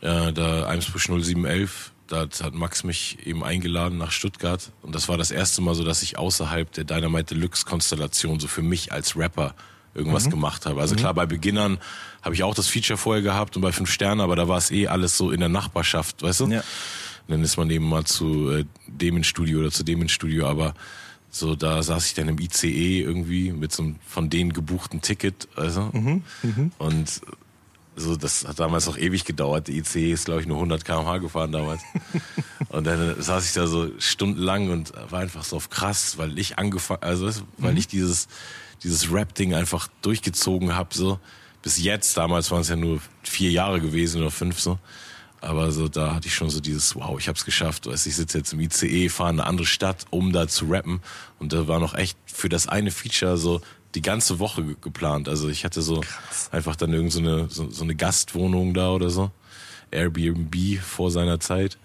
Speaker 2: Äh, da Eimsbusch 0711, da hat Max mich eben eingeladen nach Stuttgart. Und das war das erste Mal so, dass ich außerhalb der Dynamite Deluxe-Konstellation so für mich als Rapper irgendwas mhm. gemacht habe. Also mhm. klar, bei Beginnern habe ich auch das Feature vorher gehabt und bei Fünf Sterne, aber da war es eh alles so in der Nachbarschaft, weißt du? Ja. dann ist man eben mal zu äh, dem ins Studio oder zu dem ins Studio, aber so, da saß ich dann im ICE irgendwie mit so einem von denen gebuchten Ticket, also. Mhm, mh. Und so, das hat damals auch ewig gedauert. Der ICE ist, glaube ich, nur 100 km/h gefahren damals. und dann saß ich da so stundenlang und war einfach so auf krass, weil ich angefangen, also weil mhm. ich dieses, dieses Rap-Ding einfach durchgezogen habe, so. Bis jetzt, damals waren es ja nur vier Jahre gewesen oder fünf so. Aber so, da hatte ich schon so dieses, wow, ich hab's geschafft. Weißt, ich sitze jetzt im ICE, fahre in eine andere Stadt, um da zu rappen. Und da war noch echt für das eine Feature so die ganze Woche geplant. Also ich hatte so Krass. einfach dann irgend so eine, so, so eine Gastwohnung da oder so. Airbnb vor seiner Zeit.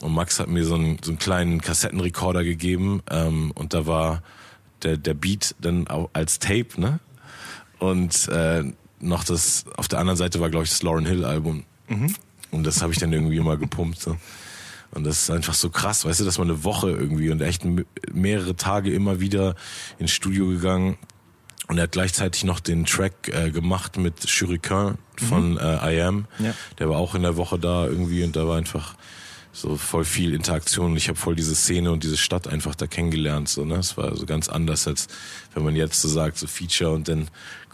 Speaker 2: Und Max hat mir so einen, so einen kleinen Kassettenrekorder gegeben. Ähm, und da war der, der Beat dann auch als Tape, ne? Und äh, noch das, auf der anderen Seite war, glaube ich, das Lauren Hill Album. Mhm. Und das habe ich dann irgendwie mal gepumpt. So. Und das ist einfach so krass, weißt du, dass man eine Woche irgendwie und echt mehrere Tage immer wieder ins Studio gegangen. Und er hat gleichzeitig noch den Track äh, gemacht mit Shuriken von mhm. äh, I Am. Ja. Der war auch in der Woche da irgendwie und da war einfach so voll viel Interaktion und ich habe voll diese Szene und diese Stadt einfach da kennengelernt. So, ne? Es war so ganz anders, als wenn man jetzt so sagt, so Feature und dann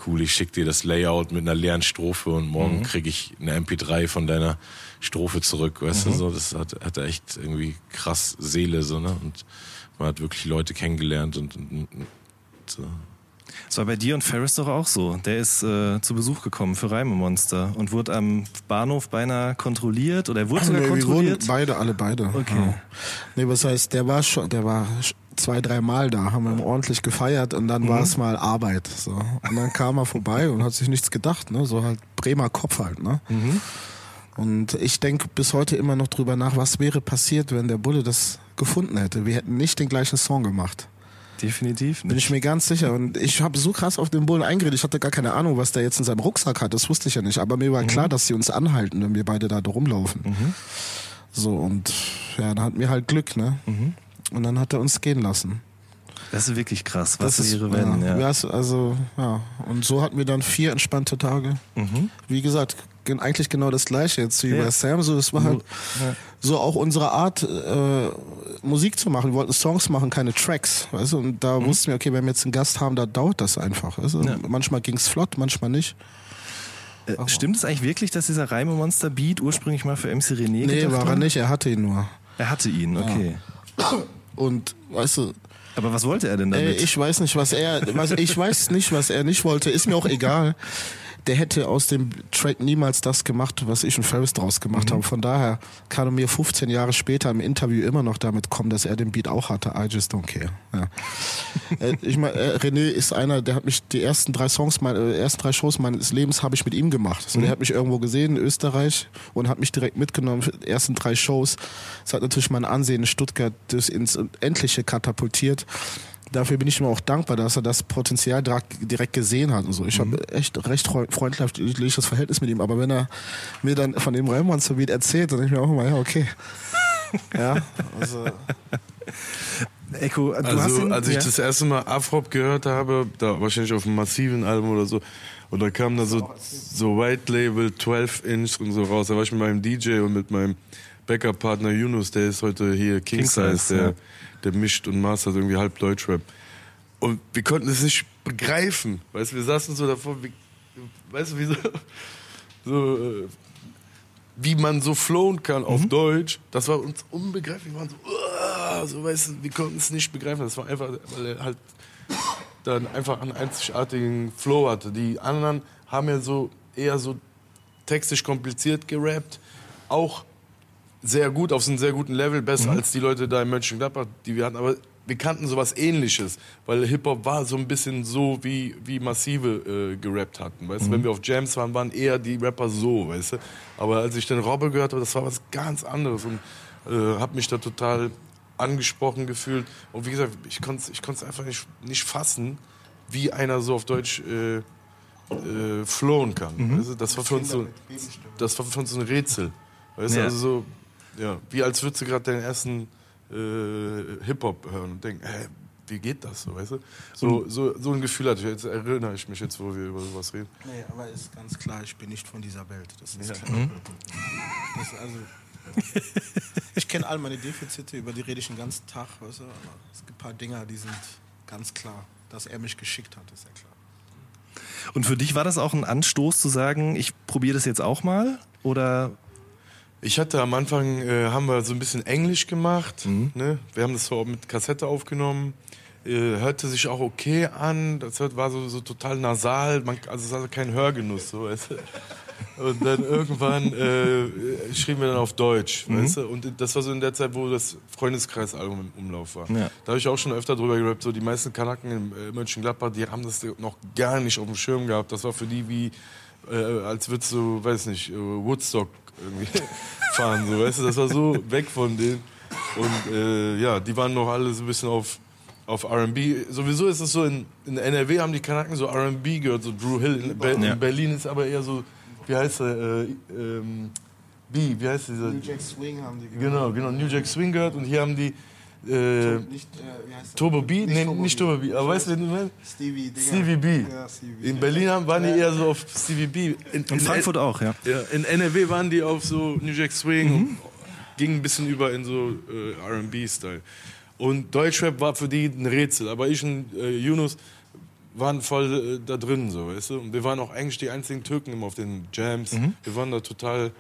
Speaker 2: cool, ich schick dir das Layout mit einer leeren Strophe und morgen mhm. krieg ich eine MP3 von deiner Strophe zurück, weißt mhm. du so. Das hat, hat echt irgendwie krass Seele, so, ne? Und man hat wirklich Leute kennengelernt und, und, und so.
Speaker 1: Das war bei dir und Ferris doch auch so. Der ist äh, zu Besuch gekommen für Reimemonster und wurde am Bahnhof beinahe kontrolliert oder er wurde sogar nee, kontrolliert.
Speaker 3: Wir beide, alle beide. Okay. Ja. Nee, was heißt, der war schon, der war zwei, drei Mal da, haben wir ordentlich gefeiert und dann mhm. war es mal Arbeit. So. Und dann kam er vorbei und hat sich nichts gedacht, ne? So halt Bremer Kopf halt, ne? Mhm. Und ich denke bis heute immer noch drüber nach, was wäre passiert, wenn der Bulle das gefunden hätte. Wir hätten nicht den gleichen Song gemacht.
Speaker 1: Definitiv nicht.
Speaker 3: Bin ich mir ganz sicher. Und ich habe so krass auf den Bullen eingeredet. Ich hatte gar keine Ahnung, was der jetzt in seinem Rucksack hat. Das wusste ich ja nicht. Aber mir war mhm. klar, dass sie uns anhalten, wenn wir beide da rumlaufen. Mhm. So, und ja, dann hatten wir halt Glück, ne? Mhm. Und dann hat er uns gehen lassen.
Speaker 1: Das ist wirklich krass, was das wäre, wenn.
Speaker 3: Ja, ja. also, ja. Und so hatten wir dann vier entspannte Tage. Mhm. Wie gesagt, eigentlich genau das gleiche jetzt wie ja. bei Sam. So, es war halt ja. so auch unsere Art, äh, Musik zu machen. Wir wollten Songs machen, keine Tracks. Weißt du? Und da mhm. wussten wir, okay, wenn wir jetzt einen Gast haben, da dauert das einfach. Weißt du? ja. Manchmal ging's flott, manchmal nicht.
Speaker 1: Äh, stimmt es eigentlich wirklich, dass dieser Reime-Monster-Beat ursprünglich mal für MC René
Speaker 3: Nee, war er nicht, er hatte ihn nur.
Speaker 1: Er hatte ihn, okay.
Speaker 3: Und weißt du,
Speaker 1: aber was wollte er denn damit?
Speaker 3: Äh, ich weiß nicht, was er, was, ich weiß nicht, was er nicht wollte. Ist mir auch egal der hätte aus dem Track niemals das gemacht, was ich und Ferris draus gemacht mhm. haben. Von daher kann er mir 15 Jahre später im Interview immer noch damit kommen, dass er den Beat auch hatte. I just don't care. Ja. Äh, ich meine, äh, René ist einer, der hat mich die ersten drei Songs, meine äh, ersten drei Shows meines Lebens habe ich mit ihm gemacht. So, mhm. Der hat mich irgendwo gesehen in Österreich und hat mich direkt mitgenommen für die ersten drei Shows. Das hat natürlich mein Ansehen in Stuttgart ins Endliche katapultiert dafür bin ich ihm auch dankbar, dass er das Potenzial direkt gesehen hat und so. Ich mhm. habe echt recht freundschaftliches Verhältnis mit ihm, aber wenn er mir dann von dem Raymonster Beat erzählt, dann denke ich mir auch immer, ja, okay. ja, also.
Speaker 4: Echo, du also, ihn, als ich ja? das erste Mal Afrop gehört habe, da wahrscheinlich auf einem massiven Album oder so, und da kam da so, so White Label 12 Inch und so raus. Da war ich mit meinem DJ und mit meinem Backup-Partner Yunus, der ist heute hier King, King Size, der, ja der mischt und mastert irgendwie halb Deutschrap. Und wir konnten es nicht begreifen. Weißt du, wir saßen so davor, wie, weißt du, wie so, so äh, wie man so flowen kann mhm. auf Deutsch, das war uns unbegreiflich. Wir waren so, uh, so weißt du, wir konnten es nicht begreifen. Das war einfach, weil er halt dann einfach einen einzigartigen Flow hatte. Die anderen haben ja so eher so textisch kompliziert gerappt, auch sehr gut, auf einem sehr guten Level, besser mhm. als die Leute da in Mönchengladbach, die wir hatten. Aber wir kannten sowas ähnliches, weil Hip-Hop war so ein bisschen so, wie, wie Massive äh, gerappt hatten. Weißt? Mhm. Wenn wir auf Jams waren, waren eher die Rapper so, weißt du. Aber als ich den Robbe gehört habe, das war was ganz anderes und äh, habe mich da total angesprochen gefühlt. Und wie gesagt, ich konnte es ich einfach nicht, nicht fassen, wie einer so auf Deutsch äh, äh, flowen kann. Mhm. Weißt du? das, war für uns so, das war für uns so ein Rätsel. Weißt ja. also so, ja, wie als würdest du gerade deinen ersten äh, Hip-Hop hören und denken, hä, wie geht das so, weißt du? So, so, so ein Gefühl hatte ich, jetzt erinnere ich mich jetzt, wo wir über sowas reden.
Speaker 3: Nee, aber ist ganz klar, ich bin nicht von dieser Welt. Das ist ja. klar. Mhm. Das, also, ich kenne all meine Defizite, über die rede ich den ganzen Tag, weißt du? aber es gibt ein paar Dinger, die sind ganz klar. Dass er mich geschickt hat, ist ja klar.
Speaker 1: Und für dich war das auch ein Anstoß zu sagen, ich probiere das jetzt auch mal? Oder
Speaker 4: ich hatte am Anfang, äh, haben wir so ein bisschen Englisch gemacht. Mhm. Ne? Wir haben das so mit Kassette aufgenommen. Äh, hörte sich auch okay an. Das war so, so total nasal. Man, also es hatte keinen Hörgenuss. So, weißt du? Und dann irgendwann äh, schrieben wir dann auf Deutsch. Mhm. Weißt du? Und das war so in der Zeit, wo das Freundeskreisalbum im Umlauf war. Ja. Da habe ich auch schon öfter drüber gerappt. So die meisten Kanaken in äh, Mönchengladbach, die haben das noch gar nicht auf dem Schirm gehabt. Das war für die wie, äh, als würdest du, weiß nicht, äh, Woodstock irgendwie fahren, so, weißt du, das war so weg von denen. Und äh, ja, die waren noch alle so ein bisschen auf, auf R&B. Sowieso ist es so, in, in NRW haben die Kanaken so R&B gehört, so Drew Hill. In, Be ja. in, Berlin ist aber eher so, wie heißt der, äh, ähm, B, wie heißt dieser?
Speaker 3: New Jack Swing haben die
Speaker 4: gehört. Genau, genau, New Jack Swing gehört und hier haben die äh, nicht, äh, Turbo B? Nicht nee, nicht Turbo B. Aber weißt du, wen du meinst?
Speaker 3: Stevie,
Speaker 4: Stevie B. Ja, Stevie. In Berlin haben, waren die eher so auf Stevie B.
Speaker 1: In, in Frankfurt auch, ja.
Speaker 4: ja. In NRW waren die auf so New Jack Swing. Mhm. ging ein bisschen über in so äh, R&B-Style. Und Deutschrap war für die ein Rätsel, aber ich und äh, Yunus waren voll äh, da drin, so, weißt du? Und wir waren auch eigentlich die einzigen Türken immer auf den Jams. Wir waren da total,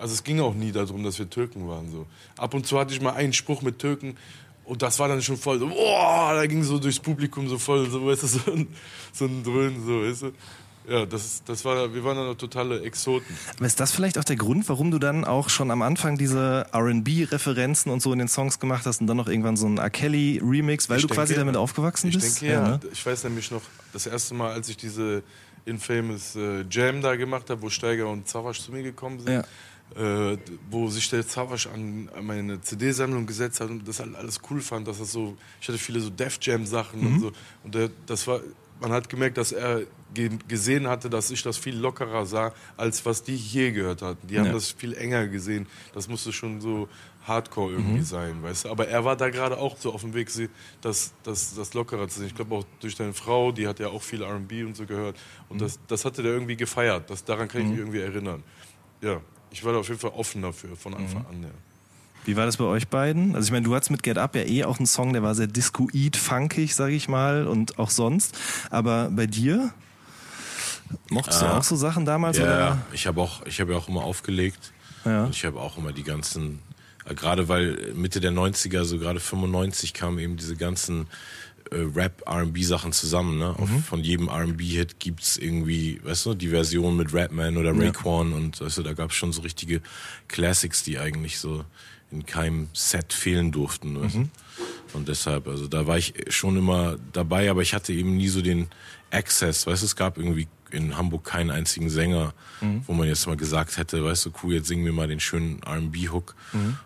Speaker 4: also es ging auch nie darum, dass wir Türken waren, so. Ab und zu hatte ich mal einen Spruch mit Türken und das war dann schon voll so, boah, da ging so durchs Publikum so voll, so, weißt du, so ein, so ein Dröhnen, so, weißt du? Ja, das, das war, wir waren dann totale Exoten.
Speaker 1: Aber ist das vielleicht auch der Grund, warum du dann auch schon am Anfang diese R&B-Referenzen und so in den Songs gemacht hast und dann noch irgendwann so ein R. Kelly-Remix, weil
Speaker 4: Ich
Speaker 1: du quasi
Speaker 4: denke,
Speaker 1: damit aufgewachsen
Speaker 4: ich
Speaker 1: bist?
Speaker 4: denke ja.
Speaker 1: ne?
Speaker 4: Ich weiß nämlich noch, das erste Mal, als ich diese infamous äh, Jam da gemacht habe, wo Steiger und Zawasch zu mir gekommen sind, äh, wo sich der Zawasch an, an meine CD-Sammlung gesetzt hat und das halt alles cool fand, dass das so, ich hatte viele so Def Jam-Sachen
Speaker 1: Mhm.
Speaker 4: und so. Und der, das war, man hat gemerkt, dass er ge gesehen hatte, dass ich das viel lockerer sah, als was die hier gehört hatten. Die haben
Speaker 1: Ja.
Speaker 4: das viel enger gesehen. Das musste schon so Hardcore irgendwie
Speaker 1: Mhm.
Speaker 4: sein, weißt du. Aber er war da gerade auch so auf dem Weg, das, das, das lockerer zu sehen. Ich glaube auch durch deine Frau, die hat ja auch viel R&B und so gehört. Und das, das hatte der irgendwie gefeiert. Das, daran kann ich mich irgendwie erinnern. Ja, ich war da auf jeden Fall offen dafür von Anfang an. Ja.
Speaker 1: Wie war das bei euch beiden? Also ich meine, du hattest mit Get Up ja eh auch einen Song, der war sehr discoid, funkig, sag ich mal, und auch sonst. Aber bei dir? Mochtest du
Speaker 2: Ah.
Speaker 1: auch so Sachen damals?
Speaker 2: Ja,
Speaker 1: oder?
Speaker 2: ich habe auch, ich habe ja auch immer aufgelegt.
Speaker 1: Ja.
Speaker 2: Und ich habe auch immer die ganzen, äh, gerade weil Mitte der 90er, so gerade 95 kamen eben diese ganzen äh, Rap, R&B Sachen zusammen, ne? Auf, von jedem R&B-Hit gibt's irgendwie, weißt du, die Version mit Rapman oder Raekwon und weißt du, da gab's schon so richtige Classics, die eigentlich so in keinem Set fehlen durften, weißt du? Und deshalb, also da war ich schon immer dabei, aber ich hatte eben nie so den Access, weißt du, es gab irgendwie in Hamburg keinen einzigen Sänger, wo man jetzt mal gesagt hätte, weißt du, cool, jetzt singen wir mal den schönen R&B-Hook.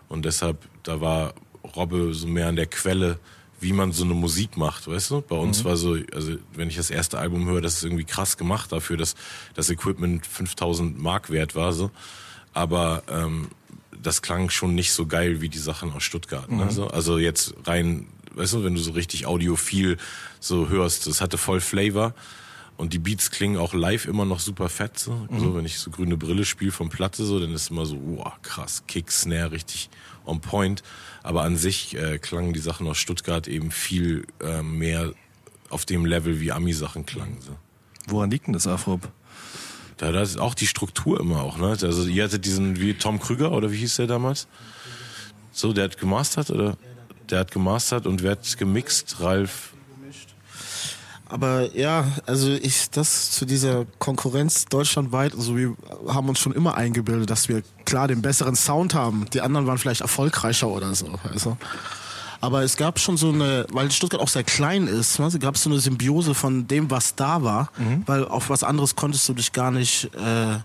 Speaker 2: Und deshalb, da war Robbe so mehr an der Quelle, wie man so eine Musik macht, weißt du? Bei uns war so, also wenn ich das erste Album höre, das ist irgendwie krass gemacht dafür, dass das Equipment 5000 Mark wert war, so. Aber ähm, das klang schon nicht so geil wie die Sachen aus Stuttgart. Ne? So, also jetzt rein, weißt du, wenn du so richtig audiophil so hörst, das hatte voll Flavor. Und die Beats klingen auch live immer noch super fett. So, so wenn ich so grüne Brille spiele vom Platte, so, dann ist immer so, wow, krass, Kick, Snare, richtig on point. Aber an sich äh, klangen die Sachen aus Stuttgart eben viel äh, mehr auf dem Level, wie Ami-Sachen klangen. So.
Speaker 1: Woran liegt denn das, Afrop?
Speaker 2: Da, da ist auch die Struktur immer auch, ne? Also ihr hattet diesen, wie Tom Krüger oder wie hieß der damals? So, der hat gemastert oder? Der hat gemastert und wer hat gemixt? Ralf.
Speaker 3: Aber ja, also ich, das zu dieser Konkurrenz deutschlandweit, also wir haben uns schon immer eingebildet, dass wir klar den besseren Sound haben. Die anderen waren vielleicht erfolgreicher oder so. Also. Aber es gab schon so eine, weil Stuttgart auch sehr klein ist, ne, gab es so eine Symbiose von dem, was da war, weil auf was anderes konntest du dich gar nicht äh,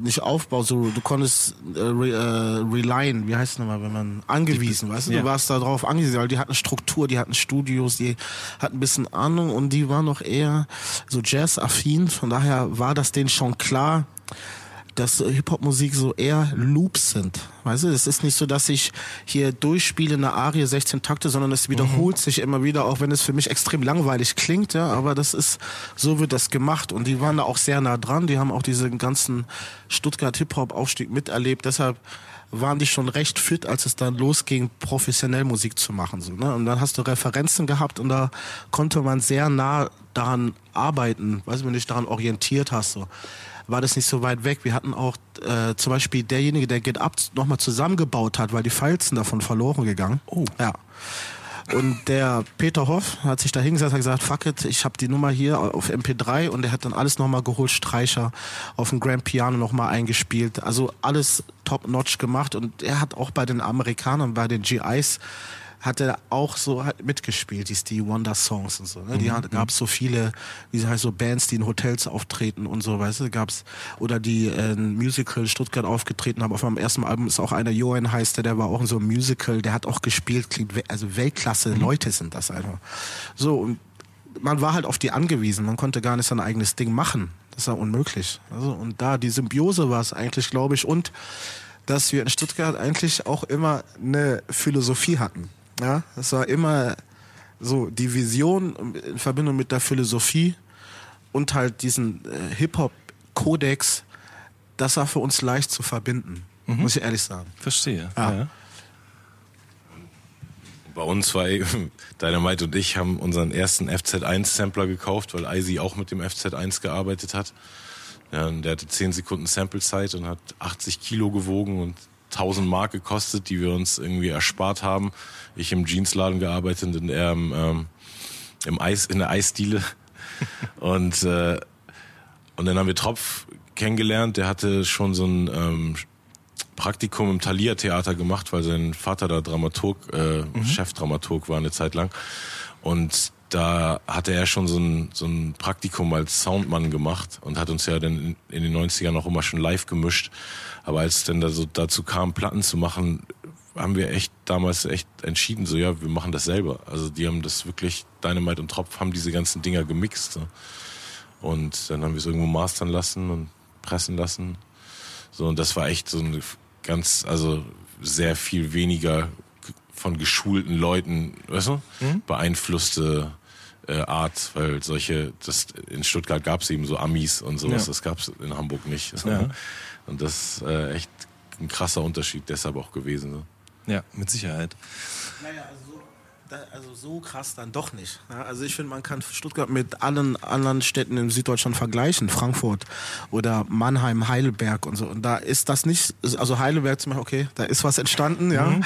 Speaker 3: nicht aufbauen. So, du konntest äh, re, äh, relyen, wie heißt es nochmal, wenn man angewiesen, weißt du,
Speaker 1: ja.
Speaker 3: du warst da drauf angewiesen, weil die hatten Struktur, die hatten Studios, die hatten ein bisschen Ahnung und die waren noch eher so Jazz-affin. Von daher war das denen schon klar, dass Hip-Hop-Musik so eher Loops sind. Weißt du, es ist nicht so, dass ich hier durchspiele eine Arie 16 Takte, sondern es wiederholt sich immer wieder, auch wenn es für mich extrem langweilig klingt, ja, aber das ist, so wird das gemacht und die waren da auch sehr nah dran, die haben auch diesen ganzen Stuttgart Hip-Hop-Aufstieg miterlebt, deshalb waren die schon recht fit, als es dann losging, professionell Musik zu machen. So, ne? Und dann hast du Referenzen gehabt und da konnte man sehr nah daran arbeiten, weißt du, wenn du dich daran orientiert hast. So war das nicht so weit weg. Wir hatten auch äh, zum Beispiel derjenige, der Get Up nochmal zusammengebaut hat, weil die Falzen davon verloren gegangen. Oh. Ja. Und der Peter Hoff hat sich da hingesetzt und gesagt, fuck it, ich habe die Nummer hier auf MP3 und er hat dann alles nochmal geholt, Streicher auf dem Grand Piano nochmal eingespielt. Also alles top-notch gemacht und er hat auch bei den Amerikanern, bei den GIs, hat er auch so halt mitgespielt, die Stevie Wonder Songs und so. Ne? Die hat, gab es so viele, wie heißt so Bands, die in Hotels auftreten und so, weißt du, gab's oder die äh, ein Musical in Stuttgart aufgetreten haben. Auf meinem ersten Album ist auch einer Johan heißt der, der war auch in so einem Musical, der hat auch gespielt, klingt also Weltklasse Leute sind das einfach. So und man war halt auf die angewiesen, man konnte gar nicht sein eigenes Ding machen. Das war unmöglich. Also und da die Symbiose war es eigentlich, glaube ich, und dass wir in Stuttgart eigentlich auch immer eine Philosophie hatten. Ja, es war immer so die Vision in Verbindung mit der Philosophie und halt diesen äh, Hip-Hop-Kodex, das war für uns leicht zu verbinden. muss ich ehrlich sagen.
Speaker 1: Verstehe.
Speaker 3: Ja.
Speaker 1: Ja.
Speaker 2: Bei uns war eben, Dynamite und ich haben unseren ersten FZ1-Sampler gekauft, weil Eisi auch mit dem FZ1 gearbeitet hat. Ja, und der hatte 10 Sekunden Samplezeit und hat 80 Kilo gewogen und 1000 Mark gekostet, die wir uns irgendwie erspart haben. Ich im Jeansladen gearbeitet und er im, ähm, im Eis, in der Eisdiele. und, äh, und dann haben wir Tropf kennengelernt. Der hatte schon so ein ähm, Praktikum im Thalia Theater gemacht, weil sein Vater da Dramaturg, äh, Chefdramaturg war eine Zeit lang. Und da hatte er schon so ein, so ein Praktikum als Soundmann gemacht und hat uns ja dann in, in den 90ern auch immer schon live gemischt. Aber als es dann da so dazu kam, Platten zu machen, haben wir echt damals echt entschieden, so ja, wir machen das selber. Also die haben das wirklich, Dynamite und Tropf haben diese ganzen Dinger gemixt. So. Und dann haben wir es irgendwo mastern lassen und pressen lassen. So, und das war echt so eine ganz, also sehr viel weniger von geschulten Leuten, weißt du, beeinflusste äh, Art, weil solche, das in Stuttgart gab es eben so Amis und sowas,
Speaker 1: Ja.
Speaker 2: das gab es in Hamburg nicht.
Speaker 1: Ja.
Speaker 2: Und das ist äh, echt ein krasser Unterschied deshalb auch gewesen. So.
Speaker 1: ja, mit Sicherheit.
Speaker 3: Naja, also so, da, also so krass dann doch nicht. Ja, also ich finde, man kann Stuttgart mit allen anderen Städten in Süddeutschland vergleichen. Frankfurt oder Mannheim, Heidelberg und so. Und da ist das nicht, also Heidelberg zum Beispiel, okay, da ist was entstanden, ja.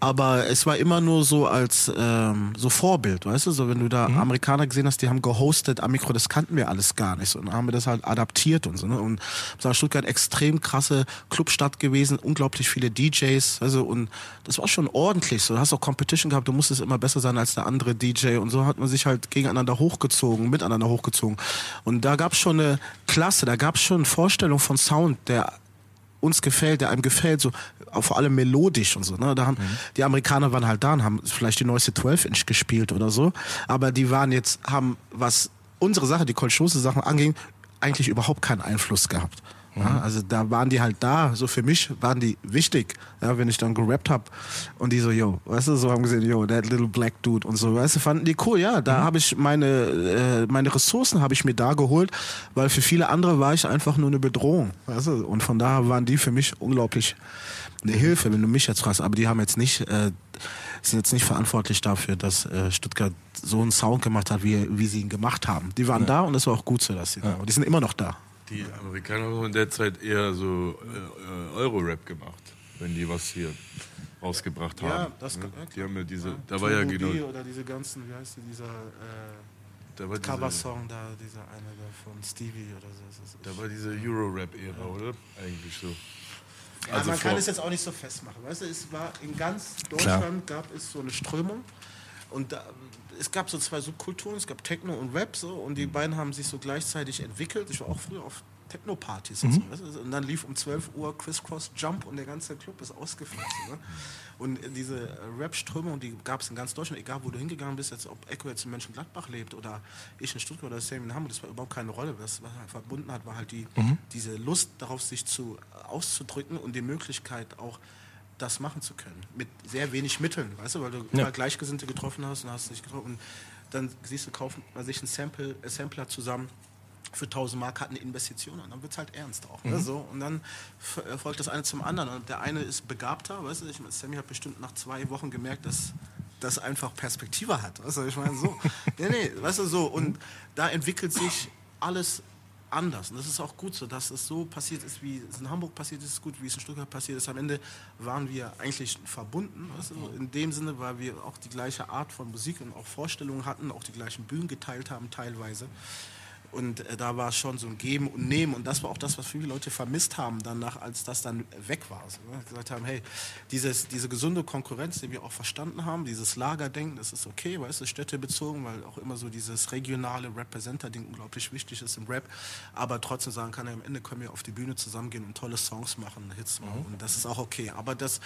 Speaker 3: Aber es war immer nur so als ähm, so Vorbild, weißt du? So wenn du da Amerikaner gesehen hast, die haben gehostet am Mikro, das kannten wir alles gar nicht. Und haben wir das halt adaptiert und so. Ne? Und es war Stuttgart extrem krasse Clubstadt gewesen, unglaublich viele DJs, also und das war schon ordentlich. So, du hast auch Competition gehabt, du musstest immer besser sein als der andere DJ und so hat man sich halt gegeneinander hochgezogen, miteinander hochgezogen. Und da gab es schon eine Klasse, da gab es schon eine Vorstellung von Sound, der uns gefällt, der einem gefällt, so vor allem melodisch und so. Ne? Da haben die Amerikaner waren halt da und haben vielleicht die neueste 12-Inch gespielt oder so, aber die waren jetzt haben was unsere Sache, die Kolchose Sachen anging, eigentlich überhaupt keinen Einfluss gehabt. Ja, also da waren die halt da, so für mich waren die wichtig, ja, wenn ich dann gerappt hab. Und die so, yo, weißt du, so haben gesehen, yo, that little black dude und so, weißt du, fanden die cool, ja, da habe ich meine, äh, meine Ressourcen habe ich mir da geholt, weil für viele andere war ich einfach nur eine Bedrohung, weißt du, und von daher waren die für mich unglaublich eine Hilfe, wenn du mich jetzt fragst, aber die haben jetzt nicht, äh, sind jetzt nicht verantwortlich dafür, dass äh, Stuttgart so einen Sound gemacht hat, wie, wie sie ihn gemacht haben. Die waren da und es war auch gut so, dass sie da waren. Die sind immer noch da.
Speaker 4: Die Amerikaner haben in der Zeit eher so äh, äh, Euro-Rap gemacht, wenn die was hier rausgebracht haben.
Speaker 3: das
Speaker 4: ne?
Speaker 3: kann-
Speaker 4: Die haben ja diese, da war ja genau,
Speaker 3: Oder diese ganzen, wie heißt die, dieser äh,
Speaker 4: da war diese,
Speaker 3: Coversong da, dieser eine da von Stevie oder so.
Speaker 4: Da war diese Euro-Rap-Ära, oder? Eigentlich so.
Speaker 3: Ja,
Speaker 4: Also
Speaker 3: man kann es jetzt auch nicht so festmachen. Weißt du, es war in ganz Deutschland gab es so eine Strömung und da, es gab so zwei Subkulturen, es gab Techno und Rap so und die beiden haben sich so gleichzeitig entwickelt. Ich war auch früher auf Techno-Partys und so. Du? Und dann lief um 12 Uhr Crisscross Jump und der ganze Club ist ausgeflossen. Ne? Und diese Rap-Strömung, die gab es in ganz Deutschland, egal wo du hingegangen bist, jetzt, ob Echo jetzt in Mönchengladbach lebt oder ich in Stuttgart oder Sam in Hamburg, das war überhaupt keine Rolle. Was halt verbunden hat, war halt die, diese Lust darauf, sich zu, auszudrücken und die Möglichkeit auch, das machen zu können. Mit sehr wenig Mitteln, weißt du, weil du immer Gleichgesinnte getroffen hast und hast dich getroffen. Und dann siehst du, kauft man sich einen Sample, äh, Sampler zusammen für 1000 Mark hat eine Investition und dann wird es halt ernst auch. Ne? So, und dann äh, folgt das eine zum anderen. Und der eine ist begabter, weißt du, ich, Sammy hat bestimmt nach zwei Wochen gemerkt, dass das einfach Perspektive hat. Weißt du, ich meine, so. nee, nee, weißt du, so. Und da entwickelt sich alles anders. Und das ist auch gut so, dass es so passiert ist, wie es in Hamburg passiert ist, gut, wie es in Stuttgart passiert ist. Am Ende waren wir eigentlich verbunden, weißt du? in dem Sinne, weil wir auch die gleiche Art von Musik und auch Vorstellungen hatten, auch die gleichen Bühnen geteilt haben teilweise. Und äh, da war schon so ein Geben und Nehmen. Und das war auch das, was viele Leute vermisst haben, danach, als das dann weg war. So, ne? Gesagt haben, hey, dieses, diese gesunde Konkurrenz, die wir auch verstanden haben, dieses Lagerdenken, das ist okay, weißt du, städtebezogen, weil auch immer so dieses regionale Representer-Ding unglaublich wichtig ist im Rap. Aber trotzdem sagen kann, am Ende können wir auf die Bühne zusammengehen und tolle Songs machen, Hits machen. Und das ist auch okay. Aber das,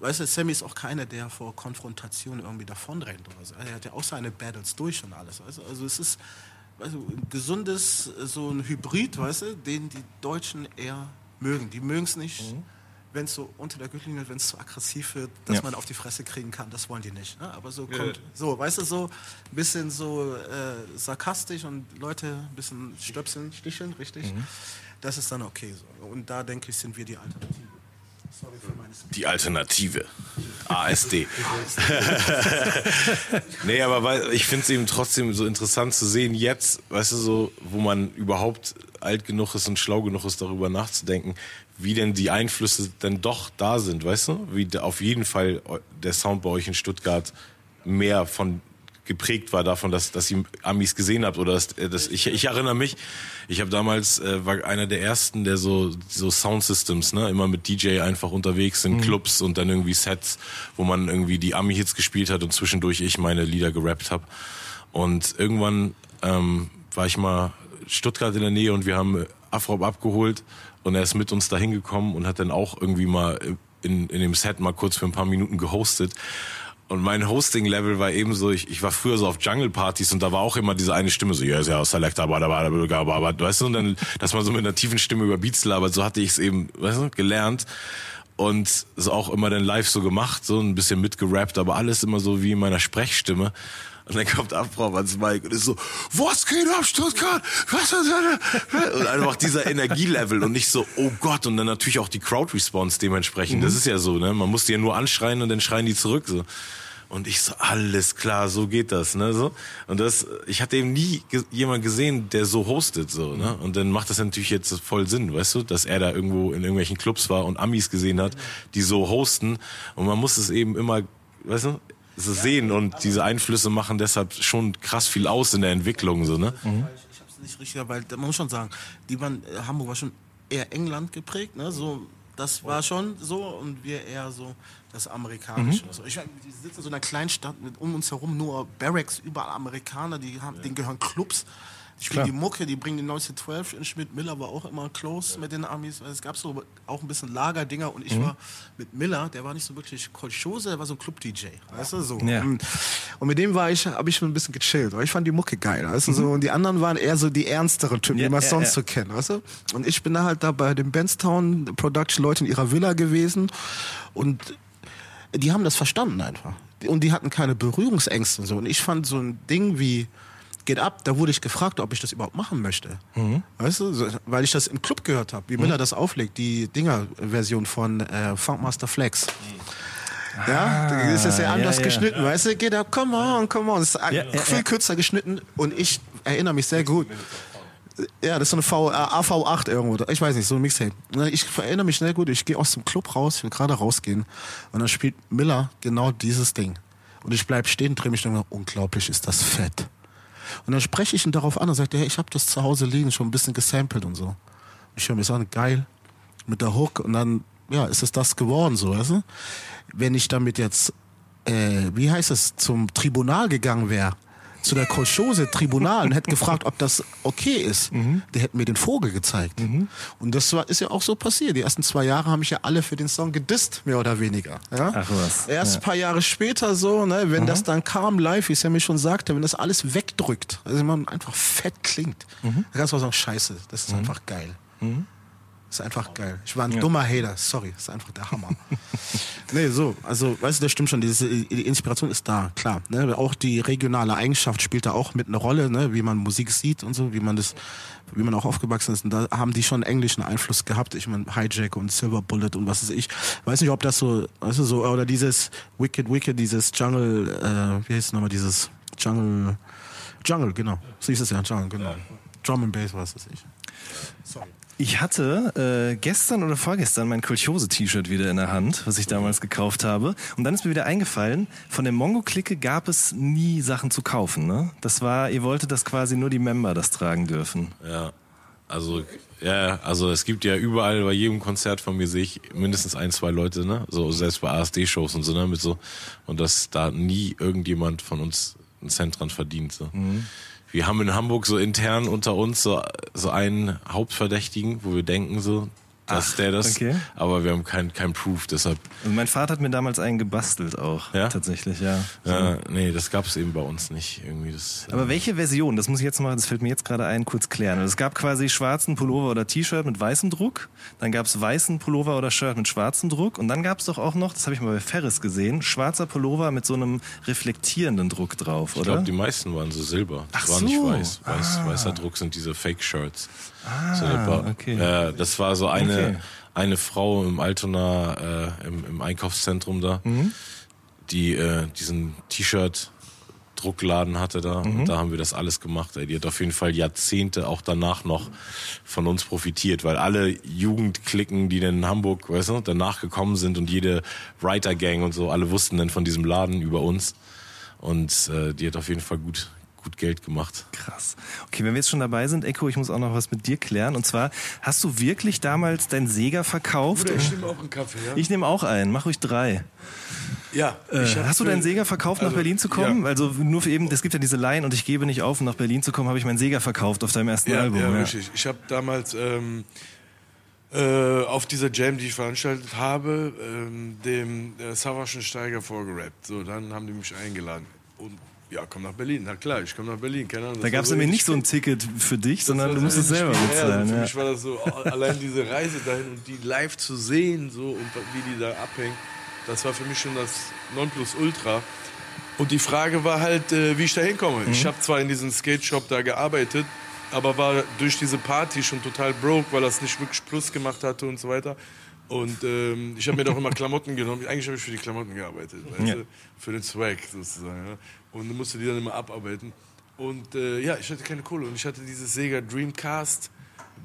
Speaker 3: Weißt du, Sammy ist auch keiner, der vor Konfrontation irgendwie davonrennt oder so. Er hat ja auch seine Battles durch und alles. Weißt du? Also es ist du, ein gesundes, so ein Hybrid, weißt du, den die Deutschen eher mögen. Die mögen es nicht, wenn es so unter der Gürtellinie, wenn es zu aggressiv wird, dass
Speaker 1: Ja.
Speaker 3: man auf die Fresse kriegen kann. Das wollen die nicht. Ne? Aber so kommt, so, weißt du, so ein bisschen so äh, sarkastisch und Leute ein bisschen stöpseln, sticheln, richtig. Das ist dann okay so. Und da denke ich, sind wir die Alternative.
Speaker 2: Die Alternative. ASD. nee, aber ich finde es eben trotzdem so interessant zu sehen, jetzt, weißt du, so, wo man überhaupt alt genug ist und schlau genug ist, darüber nachzudenken, wie denn die Einflüsse denn doch da sind, weißt du? Wie auf jeden Fall der Sound bei euch in Stuttgart mehr von geprägt war davon, dass, dass ihr Amis gesehen habt oder dass, äh, dass ich, ich erinnere mich, ich habe damals äh, war einer der ersten, der so so Soundsystems, ne, immer mit DJ einfach unterwegs in mhm. Clubs und dann irgendwie Sets, wo man irgendwie die Ami Hits gespielt hat und zwischendurch ich meine Lieder gerappt habe. Und irgendwann ähm, war ich mal Stuttgart in der Nähe und wir haben Afrop abgeholt und er ist mit uns dahin gekommen und hat dann auch irgendwie mal in, in dem Set mal kurz für ein paar Minuten gehostet. Und mein Hosting-Level war eben so, ich, ich war früher so auf Jungle-Partys und da war auch immer diese eine Stimme so, ja, ist ja Selector, aber, aber, aber, weißt du, und dann, dass man so mit einer tiefen Stimme über Beats labert, so hatte ich es eben, weißt du, gelernt. Und so auch immer dann live so gemacht, so ein bisschen mitgerappt, aber alles immer so wie in meiner Sprechstimme. Und dann kommt Abraham ans Mike und ist so, was geht ab, Stuttgart? Was ist das? Und einfach dieser Energielevel und nicht so, oh Gott. Und dann natürlich auch die Crowd-Response dementsprechend. Mhm. Das ist ja so, ne? Man muss die ja nur anschreien und dann schreien die zurück, so. Und ich so, alles klar, so geht das, ne, so. Und das, ich hatte eben nie ge jemand gesehen, der so hostet, so, ne. Und dann macht das natürlich jetzt voll Sinn, weißt du, dass er da irgendwo in irgendwelchen Clubs war und Amis gesehen hat, die so hosten. Und man muss es eben immer, weißt du, sehen und diese Einflüsse machen deshalb schon krass viel aus in der Entwicklung, so, ne?
Speaker 3: Mhm. Ich hab's nicht richtig, weil man muss schon sagen, die waren, äh, Hamburg war schon eher England geprägt, ne, so, das war schon so und wir eher so das Amerikanische. Mhm. Also ich, die sitzen in so einer Kleinstadt mit um uns herum nur Barracks, überall Amerikaner, die haben, ja. denen gehören Clubs. Die spielen die Mucke, die bringen den 1912 in Schmidt. Miller war auch immer close ja. mit den Amis. Es gab so auch ein bisschen Lagerdinger und ich mhm. war mit Miller, der war nicht so wirklich Kolchose, der war so ein Club-DJ. Weißt du, so. Ja. Und mit dem war ich, habe ich schon ein bisschen gechillt, weil ich fand die Mucke geil. Weißt du, mhm. so. Und die anderen waren eher so die ernsteren Typen, ja, die man sonst so kennt. Weißt du? Und ich bin da halt da bei den Benstown Production Leuten in ihrer Villa gewesen und die haben das verstanden einfach. Und die hatten keine Berührungsängste und so. Und ich fand so ein Ding wie Get Up, da wurde ich gefragt, ob ich das überhaupt machen möchte. Mhm. Weißt du, so, weil ich das im Club gehört habe, wie Miller mhm. das auflegt, die Dinger-Version von äh, Funkmaster Flex. Mhm. Ja, da ist es ja anders ja, ja. geschnitten, weißt du? Get up, come on, come on. Das ist ja, viel kürzer geschnitten und ich erinnere mich sehr gut. Ja, das ist so eine v, äh, AV8 irgendwo. Ich weiß nicht, so ein Mixtape. Ich erinnere mich sehr gut. Ich gehe aus dem Club raus, ich will gerade rausgehen. Und dann spielt Miller genau dieses Ding. Und ich bleib stehen, drehe mich dann, unglaublich ist das fett. Und dann spreche ich ihn darauf an und sagt, hey, ich habe das zu Hause liegen, schon ein bisschen gesampelt und so. Ich höre mir so an, geil, mit der Hook und dann, ja, ist es das geworden, so, weißt du? Wenn ich damit jetzt, äh, wie heißt es, zum Tribunal gegangen wäre, zu der Kolchose Tribunal und hätte gefragt, ob das okay ist. Mhm. Der hätte mir den Vogel gezeigt. Mhm. Und das war, ist ja auch so passiert. Die ersten zwei Jahre haben mich ja alle für den Song gedisst, mehr oder weniger. Ja? Ach was. Erst ja. ein paar Jahre später so, ne, wenn mhm. das dann kam live, wie es ja mir schon sagte, wenn das alles wegdrückt, also man einfach fett klingt, mhm. dann kannst du auch sagen, scheiße, das ist mhm. einfach geil. Ist einfach geil. Ich war ein ja. dummer Hater, sorry, ist einfach der Hammer. nee, so, also, weißt du, das stimmt schon, diese, die Inspiration ist da, klar. Ne? Auch die regionale Eigenschaft spielt da auch mit eine Rolle, ne? wie man Musik sieht und so, wie man das, wie man auch aufgewachsen ist. Und da haben die schon englischen Einfluss gehabt. Ich meine, Hijack und Silver Bullet und was weiß ich. Weiß nicht, ob das so, weißt du, so, oder dieses Wicked Wicked, dieses Jungle, äh, wie heißt es nochmal, dieses Jungle, Jungle, genau. So hieß es ja, Jungle, genau. Drum and Bass, was weiß ich.
Speaker 1: Sorry. Ich hatte äh, gestern oder vorgestern mein Kolchose-T-Shirt wieder in der Hand, was ich damals gekauft habe. Und dann ist mir wieder eingefallen, von der Mongo-Clique gab es nie Sachen zu kaufen. Ne? Das war, ihr wolltet, dass quasi nur die Member das tragen dürfen.
Speaker 2: Ja, also ja, also es gibt ja überall bei jedem Konzert von mir sehe ich mindestens ein, zwei Leute, ne? So selbst bei ASD-Shows und so, ne? Mit so und dass da nie irgendjemand von uns einen Cent dran verdient. So. Mhm wir haben in Hamburg so intern unter uns so, so einen Hauptverdächtigen, wo wir denken so, dass Ach, der das. Okay. Aber wir haben kein, kein Proof, deshalb.
Speaker 1: Also mein Vater hat mir damals einen gebastelt auch. Ja? Tatsächlich, ja.
Speaker 2: So. ja nee, das gab es eben bei uns nicht. Irgendwie das,
Speaker 1: Aber äh, welche Version? Das muss ich jetzt mal, das fällt mir jetzt gerade ein, kurz klären. Also es gab quasi schwarzen Pullover oder T-Shirt mit weißem Druck. Dann gab es weißen Pullover oder Shirt mit schwarzem Druck. Und dann gab es doch auch noch, das habe ich mal bei Ferris gesehen, schwarzer Pullover mit so einem reflektierenden Druck drauf, oder?
Speaker 2: Ich glaube, die meisten waren so silber. Das Ach war so. nicht weiß. weiß ah. Weißer Druck sind diese Fake-Shirts.
Speaker 1: Ah,
Speaker 2: so der Bar.
Speaker 1: okay.
Speaker 2: Ja, das war so eine,
Speaker 1: Okay.
Speaker 2: eine Frau im Altona, äh, im, im Einkaufszentrum da, die äh, diesen T-Shirt Druckladen hatte da und da haben wir das alles gemacht. Ey. Die hat auf jeden Fall Jahrzehnte auch danach noch von uns profitiert, weil alle Jugendklicken, die dann in Hamburg, weißt du, danach gekommen sind und jede Writer Gang und so, alle wussten dann von diesem Laden über uns und äh, die hat auf jeden Fall gut gut Geld gemacht.
Speaker 1: Krass. Okay, wenn wir jetzt schon dabei sind, Echo, ich muss auch noch was mit dir klären. Und zwar, hast du wirklich damals dein Sega verkauft?
Speaker 4: Bruder, ich nehme auch einen Kaffee, ja?
Speaker 1: Ich nehme auch einen, mach ruhig drei.
Speaker 4: ja.
Speaker 1: Äh, hast du deinen Sega verkauft, nach
Speaker 4: also,
Speaker 1: Berlin zu kommen?
Speaker 4: Ja.
Speaker 1: Also nur für eben, es gibt ja diese Line und ich gebe nicht auf, um nach Berlin zu kommen, habe ich meinen Sega verkauft auf deinem ersten
Speaker 4: Ja,
Speaker 1: Album.
Speaker 4: ja, richtig. Ich habe damals ähm, äh, auf dieser Jam, die ich veranstaltet habe, ähm, dem äh, Savage Steiger vorgerappt. So, dann haben die mich eingeladen. Und ja, komm nach Berlin. Na klar, ich komme nach Berlin. Keine Ahnung.
Speaker 1: Da
Speaker 4: das
Speaker 1: gab es nämlich nicht so ein Ticket für dich, sondern du
Speaker 4: Das
Speaker 1: musstest
Speaker 4: so
Speaker 1: selber
Speaker 4: er.
Speaker 1: bezahlen.
Speaker 4: Also für
Speaker 1: Ja.
Speaker 4: mich war das so, allein diese Reise dahin und die live zu sehen so und wie die da abhängen, das war für mich schon das Nonplusultra. Und die Frage war halt, äh, wie ich da hinkomme. Ich habe zwar in diesem Skate-Shop da gearbeitet, aber war durch diese Party schon total broke, weil das nicht wirklich Plus gemacht hatte und so weiter. Und ähm, ich habe mir doch immer Klamotten genommen. Eigentlich habe ich für die Klamotten gearbeitet, weißt
Speaker 1: Ja.
Speaker 4: für den Swag sozusagen. Ja? Und musste die dann immer abarbeiten. Und äh, ja, ich hatte keine Kohle und ich hatte dieses Sega Dreamcast.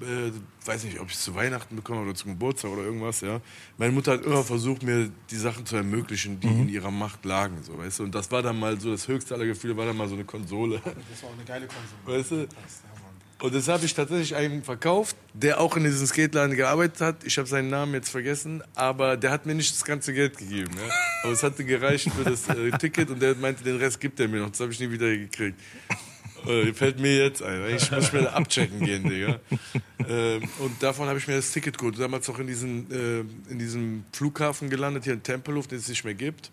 Speaker 4: Äh, weiß nicht, ob ich es zu Weihnachten bekomme oder zum Geburtstag oder irgendwas, ja. Meine Mutter hat immer versucht, mir die Sachen zu ermöglichen, die in ihrer Macht lagen, so, weißt du. Und das war dann mal so, das höchste aller Gefühle war dann mal so eine Konsole.
Speaker 3: Das war auch eine geile Konsole.
Speaker 4: Weißt du? Und das habe ich tatsächlich einem verkauft, der auch in diesem Skateladen gearbeitet hat. Ich habe seinen Namen jetzt vergessen, aber der hat mir nicht das ganze Geld gegeben. Ja? Aber es hatte gereicht für das äh, Ticket und der meinte, den Rest gibt er mir noch. Das habe ich nie wieder gekriegt. Äh, fällt mir jetzt ein. Ich muss mir da abchecken gehen, Digga. Ähm, und davon habe ich mir das Ticket geholt. Damals auch in, diesen, äh, in diesem Flughafen gelandet, hier in Tempelhof, den es nicht mehr gibt.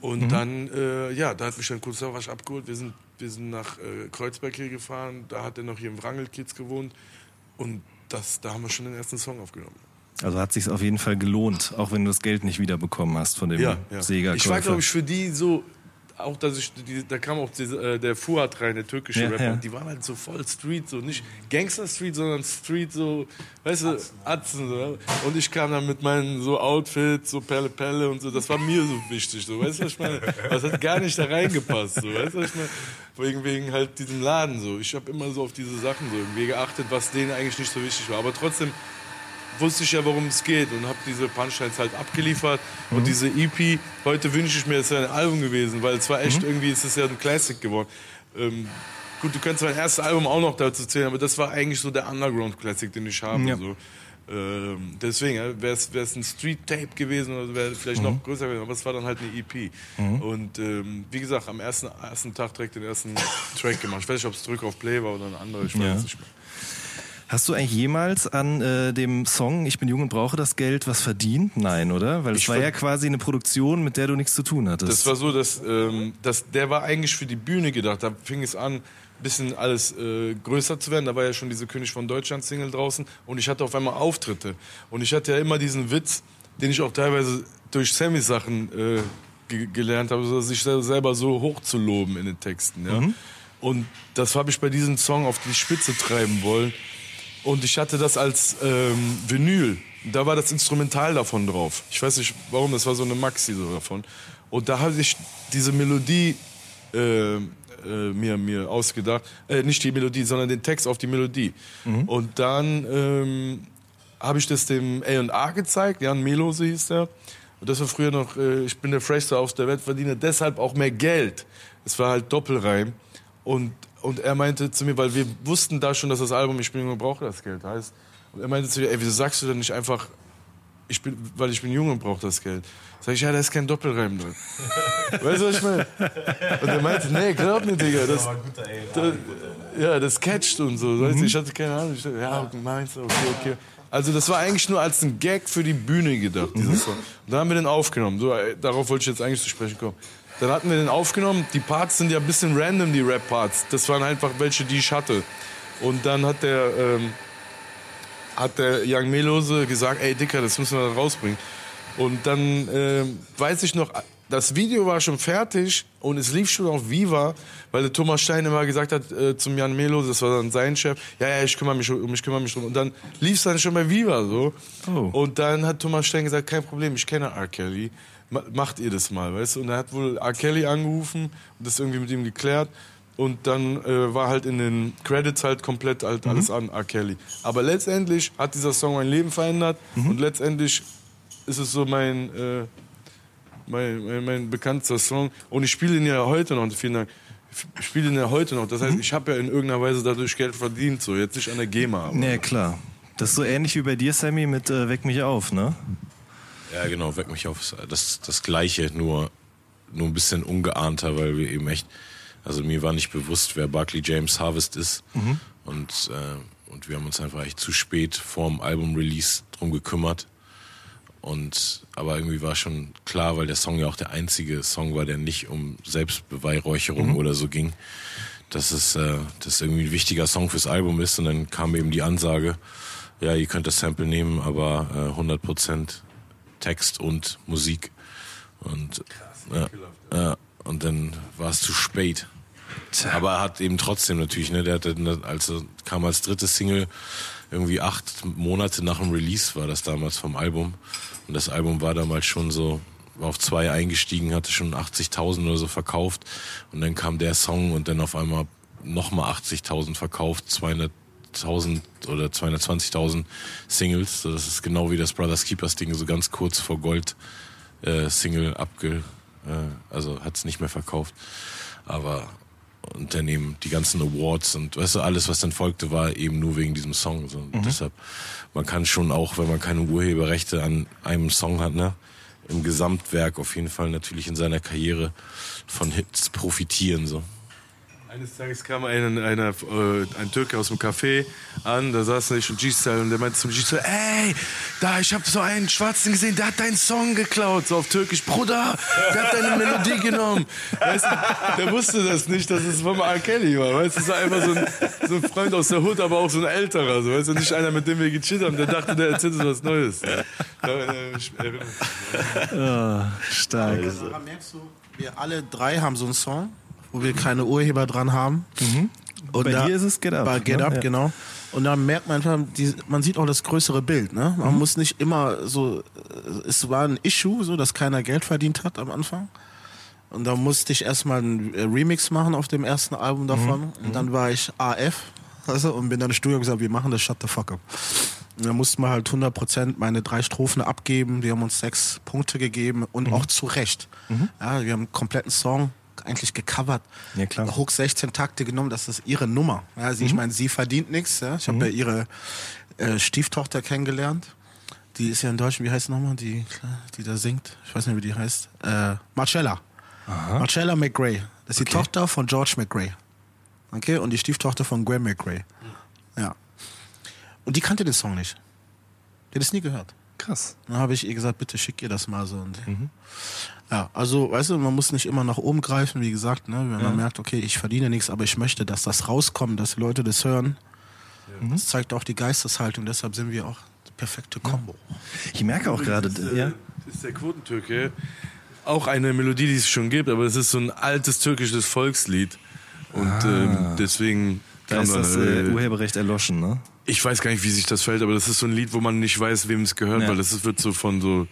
Speaker 4: Und dann, äh, ja, da hat mich dann kurz Savasch abgeholt. Wir sind, wir sind nach äh, Kreuzberg hier gefahren. Da hat er noch hier im Wrangelkiez gewohnt. Und das, da haben wir schon den ersten Song aufgenommen.
Speaker 1: Also hat sich auf jeden Fall gelohnt, auch wenn du das Geld nicht wiederbekommen hast von dem
Speaker 4: Ja, ja.
Speaker 1: sega
Speaker 4: Ich war, glaube ich, für die so, auch dass ich, die, da kam auch diese, äh, der Fuad rein, der türkische
Speaker 1: Ja,
Speaker 4: Rapper.
Speaker 1: ja.
Speaker 4: Und die waren halt so voll Street, so nicht Gangster Street, sondern Street, so, weißt du, Atzen. So. Und ich kam dann mit meinen so Outfits, so Pelle Pelle und so. Das war mir so wichtig, so, weißt du, was ich meine? Das hat gar nicht da reingepasst, so, weißt du, was ich meine? Wegen, wegen halt diesem Laden, so. Ich habe immer so auf diese Sachen so irgendwie geachtet, was denen eigentlich nicht so wichtig war. Aber trotzdem wusste ich ja, worum es geht und habe diese Punchlines halt abgeliefert. Und diese EP, heute wünsche ich mir, es wäre ein Album gewesen, weil es war echt irgendwie, es ist ja ein Classic geworden. Ähm, gut, du kannst mein erstes Album auch noch dazu zählen, aber das war eigentlich so der Underground-Classic, den ich habe.
Speaker 1: Ja.
Speaker 4: So. Ähm, deswegen wäre es ein Street-Tape gewesen oder wäre vielleicht noch größer gewesen, aber es war dann halt eine EP. Und ähm, wie gesagt, am ersten, ersten Tag direkt den ersten Track gemacht. Ich weiß nicht, ob es Drück auf Play war oder ein anderer, ich weiß
Speaker 1: Ja.
Speaker 4: nicht mehr.
Speaker 1: Hast du eigentlich jemals an äh, dem Song Ich bin jung und brauche das Geld was verdient? Nein, oder? Weil es war ja quasi eine Produktion, mit der du nichts zu tun hattest.
Speaker 4: Das war so, dass, ähm, dass der war eigentlich für die Bühne gedacht. Da fing es an, ein bisschen alles äh, größer zu werden. Da war ja schon diese König von Deutschland Single draußen und ich hatte auf einmal Auftritte. Und ich hatte ja immer diesen Witz, den ich auch teilweise durch Sammys Sachen äh, ge gelernt habe, sich sel- selber so hoch zu loben in den Texten. Ja? Und das habe ich bei diesem Song auf die Spitze treiben wollen. Und ich hatte das als ähm, Vinyl. Da war das Instrumental davon drauf. Ich weiß nicht warum, das war so eine Maxi so davon. Und da hatte ich diese Melodie äh, äh, mir, mir ausgedacht. Äh, nicht die Melodie, sondern den Text auf die Melodie. Und dann ähm, habe ich das dem A&A gezeigt. Jan Melo, so hieß der. Und das war früher noch, äh, ich bin der Freshster auf der Welt, verdiene deshalb auch mehr Geld. Es war halt Doppelreim. Und, und er meinte zu mir, weil wir wussten da schon, dass das Album Ich bin Junge, brauche das Geld heißt. Und er meinte zu mir, ey, wieso sagst du denn nicht einfach, ich bin, weil ich bin Junge und brauche das Geld? Sag ich, ja, da ist kein Doppelreim drin. weißt du, was ich meine? Und er meinte, nee, glaub mir, Digga, das, das, ja, das catcht und so. Weißt du, Ich hatte keine Ahnung. Ich dachte, ja, meinst du, okay, okay. Also das war eigentlich nur als ein Gag für die Bühne gedacht, dieser Song. Und dann haben wir den aufgenommen. So, darauf wollte ich jetzt eigentlich zu sprechen kommen. Dann hatten wir den aufgenommen. Die Parts sind ja ein bisschen random, die Rap-Parts. Das waren einfach welche, die ich hatte. Und dann hat der, ähm, hat der Young Melose gesagt, ey Dicker, das müssen wir rausbringen. Und dann ähm, weiß ich noch, das Video war schon fertig und es lief schon auf Viva, weil der Thomas Stein immer gesagt hat äh, zum Jan Melo, das war dann sein Chef, ja, ja, ich kümmere mich um, ich kümmere mich drum. Und dann lief es dann schon bei Viva so.
Speaker 1: Oh.
Speaker 4: Und dann hat Thomas Stein gesagt, kein Problem, ich kenne R. Kelly, macht ihr das mal, weißt du? Und er hat wohl R. Kelly angerufen und das irgendwie mit ihm geklärt. Und dann äh, war halt in den Credits halt komplett halt alles an R. Kelly. Aber letztendlich hat dieser Song mein Leben verändert und letztendlich ist es so mein, äh, mein, mein, mein bekanntester Song. Und ich spiele ihn ja heute noch, vielen Dank. Ich spiele ihn ja heute noch. Das heißt, ich habe ja in irgendeiner Weise dadurch Geld verdient, so jetzt nicht an der GEMA. Aber
Speaker 1: Nee, klar. Das ist so ähnlich wie bei dir, Sammy, mit äh, Weck mich auf, ne?
Speaker 2: Ja, genau, weck mich auf. Das, das Gleiche, nur, nur ein bisschen ungeahnter, weil wir eben echt, also mir war nicht bewusst, wer Barkley James Harvest ist. Und, äh, und wir haben uns einfach echt zu spät vorm Album-Release drum gekümmert. Und, aber irgendwie war schon klar, weil der Song ja auch der einzige Song war, der nicht um Selbstbeweihräucherung oder so ging, dass es, äh, das irgendwie ein wichtiger Song fürs Album ist. Und dann kam eben die Ansage, ja, ihr könnt das Sample nehmen, aber äh, 100% Text und Musik. Und, ja, ja, und dann war es zu spät. Aber er hat eben trotzdem natürlich, ne, der hatte, als er kam als dritte Single, irgendwie acht Monate nach dem Release war das damals vom Album. Und das Album war damals schon so, war auf zwei eingestiegen, hatte schon 80.000 oder so verkauft. Und dann kam der Song und dann auf einmal nochmal 80.000 verkauft, 200.000 oder 220.000 Singles. Das ist genau wie das Brothers Keepers Ding, so ganz kurz vor Gold äh, Single abge, äh, also hat's nicht mehr verkauft. Aber eben die ganzen Awards und weißt du, alles, was dann folgte, war eben nur wegen diesem Song. So. Und Deshalb, man kann schon auch, wenn man keine Urheberrechte an einem Song hat, ne, im Gesamtwerk auf jeden Fall natürlich in seiner Karriere von Hits profitieren. So.
Speaker 4: Eines Tages kam ein, einer, äh, ein Türke aus dem Café an, da saß ich und G-Style und der meinte zum G-Style, ey, da, ich habe so einen Schwarzen gesehen, der hat deinen Song geklaut, so auf Türkisch, Bruder, der hat deine Melodie genommen. Weißt du, der wusste das nicht, dass es von R. Kelly war, weißt du, es war einfach so ein, so ein Freund aus der Hood, aber auch so ein älterer, so, weißt du, nicht einer, mit dem wir gechillt haben, der dachte, der erzählt uns was Neues. Ja. Da, äh, ich erinnere mich.
Speaker 1: Ah, stark.
Speaker 3: Daran merkst du, wir alle drei haben so einen Song, wo wir keine Urheber dran haben. Und
Speaker 1: Bei dir ist es Get Up,
Speaker 3: Bei Get
Speaker 1: ne?
Speaker 3: Up,
Speaker 1: Ja.
Speaker 3: genau. Und da merkt man einfach, die, man sieht auch das größere Bild. Ne? Man
Speaker 1: Mhm.
Speaker 3: muss nicht immer so, äh, es war ein Issue, so dass keiner Geld verdient hat am Anfang. Und da musste ich erstmal einen äh, Remix machen auf dem ersten Album davon.
Speaker 1: Mhm.
Speaker 3: Und dann war ich AF also, und bin dann ins Studio und gesagt, wir machen das Shut the fuck up. Und dann mussten wir halt 100% meine drei Strophen abgeben. Die haben uns sechs Punkte gegeben
Speaker 1: Mhm.
Speaker 3: und auch zu Recht. Ja, wir haben einen kompletten Song eigentlich gecovert.
Speaker 1: Ja, klar.
Speaker 3: Hook 16 Takte genommen, das ist ihre Nummer. Ja, sie, Ich meine, sie verdient nichts. Ja? Ich habe ja ihre äh, Stieftochter kennengelernt. Die ist ja in Deutschland, wie heißt nochmal, die, die da singt? Ich weiß nicht, wie die heißt. Äh, Marcella. Marcella McRae. Das ist die Tochter von George McRae. Okay, und die Stieftochter von Graham McRae. Ja. Und die kannte den Song nicht. Die hat es nie gehört.
Speaker 1: Krass.
Speaker 3: Dann habe ich ihr gesagt, bitte schick ihr das mal so. Und Ja, also, weißt du, man muss nicht immer nach oben greifen, wie gesagt, ne? wenn man merkt, okay, ich verdiene nichts, aber ich möchte, dass das rauskommt, dass die Leute das hören. Das zeigt auch die Geisteshaltung, deshalb sind wir auch die perfekte Kombo.
Speaker 1: Ich merke auch gerade,
Speaker 4: ist, äh,
Speaker 1: ja.
Speaker 4: ist der Quotentürke auch eine Melodie, die es schon gibt, aber es ist so ein altes türkisches Volkslied. Und ähm, deswegen
Speaker 1: Da ist das äh,
Speaker 4: äh,
Speaker 1: Urheberrecht erloschen, ne?
Speaker 4: ich weiß gar nicht, wie sich das fällt, aber das ist so ein Lied, wo man nicht weiß, wem es gehört,
Speaker 1: Ja.
Speaker 4: weil das ist- wird so von so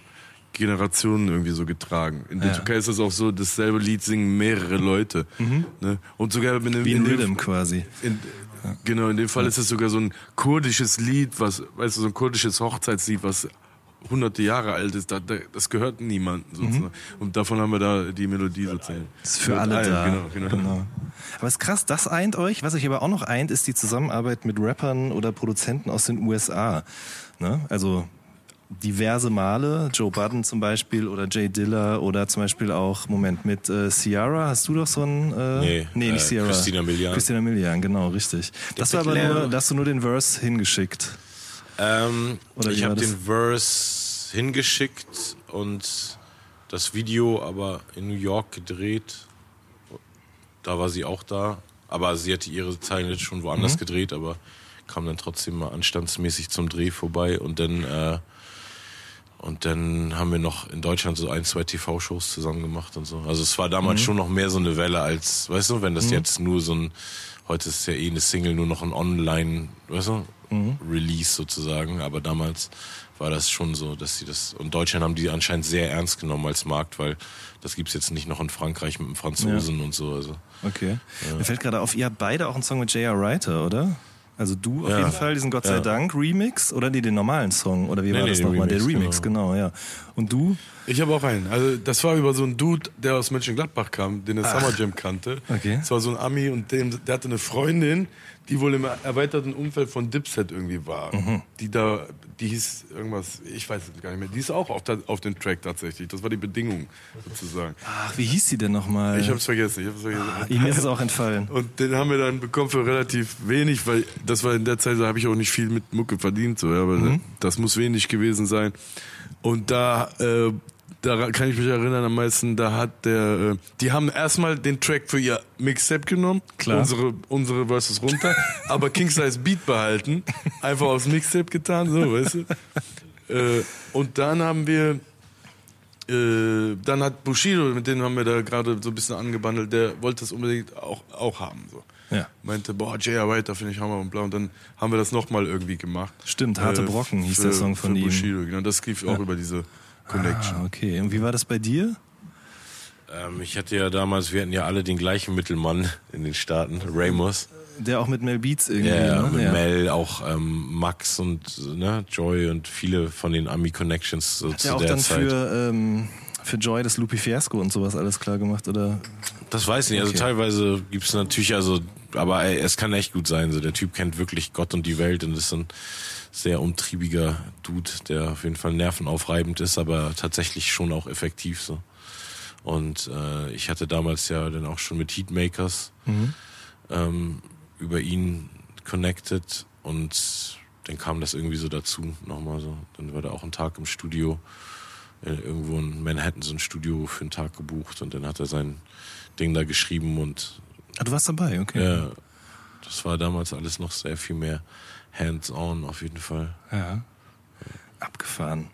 Speaker 4: Generationen irgendwie so getragen. In der
Speaker 1: Ja.
Speaker 4: Türkei ist das auch so, dasselbe Lied singen mehrere Leute. Ne? Und sogar mit einem
Speaker 1: Wie ein Rhythm quasi.
Speaker 4: in, Genau, in dem Fall ist es sogar so ein kurdisches Lied, was, weißt du, so ein kurdisches Hochzeitslied, was hunderte Jahre alt ist. Da, da, das gehört niemandem sozusagen. Und davon haben wir da die Melodie sozusagen.
Speaker 1: Ist für
Speaker 4: Mit
Speaker 1: alle
Speaker 4: allen,
Speaker 1: da.
Speaker 4: Genau, genau.
Speaker 1: Aber es ist krass, das eint euch. Was euch aber auch noch eint, ist die Zusammenarbeit mit Rappern oder Produzenten aus den USA. Ne? Also diverse Male, Joe Budden zum Beispiel oder Jay Diller oder zum Beispiel auch, Moment, mit äh, Ciara, hast du doch so ein... Äh,
Speaker 2: Nee,
Speaker 1: nee nicht
Speaker 2: äh,
Speaker 1: Ciara.
Speaker 2: Christina Milian.
Speaker 1: Christina Milian, genau, richtig. Das war aber nur, da hast du nur den Verse hingeschickt.
Speaker 2: Ähm, ich habe den Verse hingeschickt und das Video aber in New York gedreht. Da war sie auch da. Aber sie hatte ihre Zeilen jetzt schon woanders
Speaker 1: Mhm.
Speaker 2: gedreht, aber kam dann trotzdem mal anstandsmäßig zum Dreh vorbei und dann äh, Und dann haben wir noch in Deutschland so ein, zwei TV-Shows zusammen gemacht und so. Also es war damals schon noch mehr so eine Welle als, weißt du, wenn das jetzt nur so ein, heute ist ja eh eine Single nur noch ein Online, weißt du, Release sozusagen. Aber damals war das schon so, dass sie das, und Deutschland haben die anscheinend sehr ernst genommen als Markt, weil das gibt's jetzt nicht noch in Frankreich mit dem Franzosen und so. Also
Speaker 1: Okay. Mir fällt gerade auf, ihr habt beide auch einen Song mit J.R. Writer, oder? Also du auf
Speaker 2: Ja.
Speaker 1: jeden Fall, diesen Gott sei
Speaker 2: Ja.
Speaker 1: Dank Remix oder nee, den normalen Song oder wie
Speaker 2: Nee,
Speaker 1: war
Speaker 2: nee,
Speaker 1: das nochmal? Der
Speaker 2: Remix,
Speaker 1: Remix, genau. ja. Und du?
Speaker 4: Ich habe auch einen. Also das war über so einen Dude, der aus Mönchengladbach kam, den der Summer Jam kannte.
Speaker 1: Okay.
Speaker 4: Das war so ein Ami und dem, der hatte eine Freundin, die wohl im erweiterten Umfeld von Dipset irgendwie war.
Speaker 1: Mhm.
Speaker 4: Die da, die hieß irgendwas, ich weiß es gar nicht mehr. Die ist auch auf, der, auf dem Track tatsächlich. Das war die Bedingung sozusagen.
Speaker 1: Ach, wie hieß die denn nochmal?
Speaker 4: Ich hab's vergessen. Ich hab's vergessen.
Speaker 1: Ihm ist es auch entfallen.
Speaker 4: Und den haben wir dann bekommen für relativ wenig, weil das war in der Zeit, da habe ich auch nicht viel mit Mucke verdient, so, ja, aber
Speaker 1: Mhm.
Speaker 4: das muss wenig gewesen sein. Und da, äh, da kann ich mich erinnern am meisten, da hat der, äh, die haben erstmal den Track für ihr Mixtape genommen,
Speaker 1: Klar.
Speaker 4: unsere, unsere Verses runter, aber King Size Beat behalten, einfach aufs Mixtape getan, so, weißt du. Äh, und dann haben wir, äh, dann hat Bushido, mit dem haben wir da gerade so ein bisschen angebandelt, der wollte das unbedingt auch, auch haben. So.
Speaker 1: Ja.
Speaker 4: Meinte, boah, J.R. Writer finde ich Hammer und bla. Und dann haben wir das nochmal irgendwie gemacht.
Speaker 1: Stimmt, Harte Brocken hieß
Speaker 4: für,
Speaker 1: der Song von
Speaker 4: für
Speaker 1: ihm.
Speaker 4: Bushido, genau. Das lief auch über diese Connection.
Speaker 1: Ah, okay. Und wie war das bei dir?
Speaker 2: ähm, ich hatte ja damals, wir hatten ja alle den gleichen Mittelmann in den Staaten, Ramos.
Speaker 1: Der auch mit Mel Beats irgendwie,
Speaker 2: Ja,
Speaker 1: ne?
Speaker 2: mit
Speaker 1: ja.
Speaker 2: Mel, auch ähm, Max und ne, Joy und viele von den Ami-Connections so
Speaker 1: Hat
Speaker 2: zu
Speaker 1: der auch
Speaker 2: der
Speaker 1: dann
Speaker 2: Zeit.
Speaker 1: für, ähm, für Joy das Lupi Fiasco und sowas alles klar gemacht, oder?
Speaker 2: Das weiß ich nicht. Also
Speaker 1: Okay.
Speaker 2: teilweise gibt's natürlich, also, aber ey, es kann echt gut sein. So, der Typ kennt wirklich Gott und die Welt und ist ein sehr umtriebiger Dude, der auf jeden Fall nervenaufreibend ist, aber tatsächlich schon auch effektiv so. Und äh, ich hatte damals ja dann auch schon mit Heatmakers ähm, über ihn connected und dann kam das irgendwie so dazu nochmal so. Dann war da auch ein Tag im Studio, äh, irgendwo in Manhattan so ein Studio für einen Tag gebucht und dann hat er sein Ding da geschrieben und
Speaker 1: Ah, du warst dabei, okay.
Speaker 2: ja, das war damals alles noch sehr viel mehr hands-on auf jeden Fall.
Speaker 1: Ja. Abgefahren.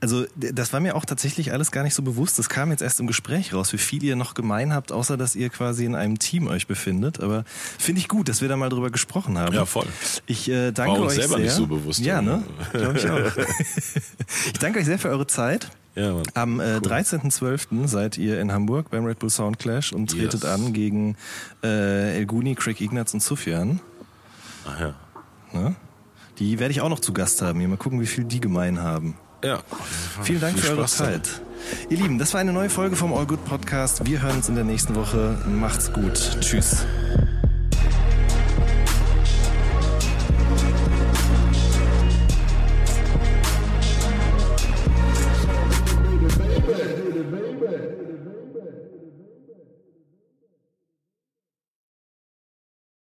Speaker 1: Also das war mir auch tatsächlich alles gar nicht so bewusst. Das kam jetzt erst im Gespräch raus, wie viel ihr noch gemein habt, außer dass ihr quasi in einem Team euch befindet. Aber finde ich gut, dass wir da mal drüber gesprochen haben.
Speaker 2: Ja, voll.
Speaker 1: Ich äh, danke
Speaker 2: War uns
Speaker 1: euch
Speaker 2: selber
Speaker 1: sehr.
Speaker 2: nicht so bewusst,
Speaker 1: Ja, ne? Glaube ich auch. ich danke euch sehr für eure Zeit.
Speaker 2: Ja, Mann.
Speaker 1: Am äh, 13.12. seid ihr in Hamburg beim Red Bull Sound Clash und tretet
Speaker 2: Yes.
Speaker 1: an gegen äh, El Guni, Craig Ignatz und Sufjan.
Speaker 2: Ach ja.
Speaker 1: Ne? Die werde ich auch noch zu Gast haben. Hier mal gucken, wie viel die gemein haben.
Speaker 2: Ja.
Speaker 1: Vielen Dank
Speaker 2: Viel
Speaker 1: für eure
Speaker 2: Spaß.
Speaker 1: Zeit. Ihr Lieben, das war eine neue Folge vom All Good Podcast. Wir hören uns in der nächsten Woche. Macht's gut. Tschüss.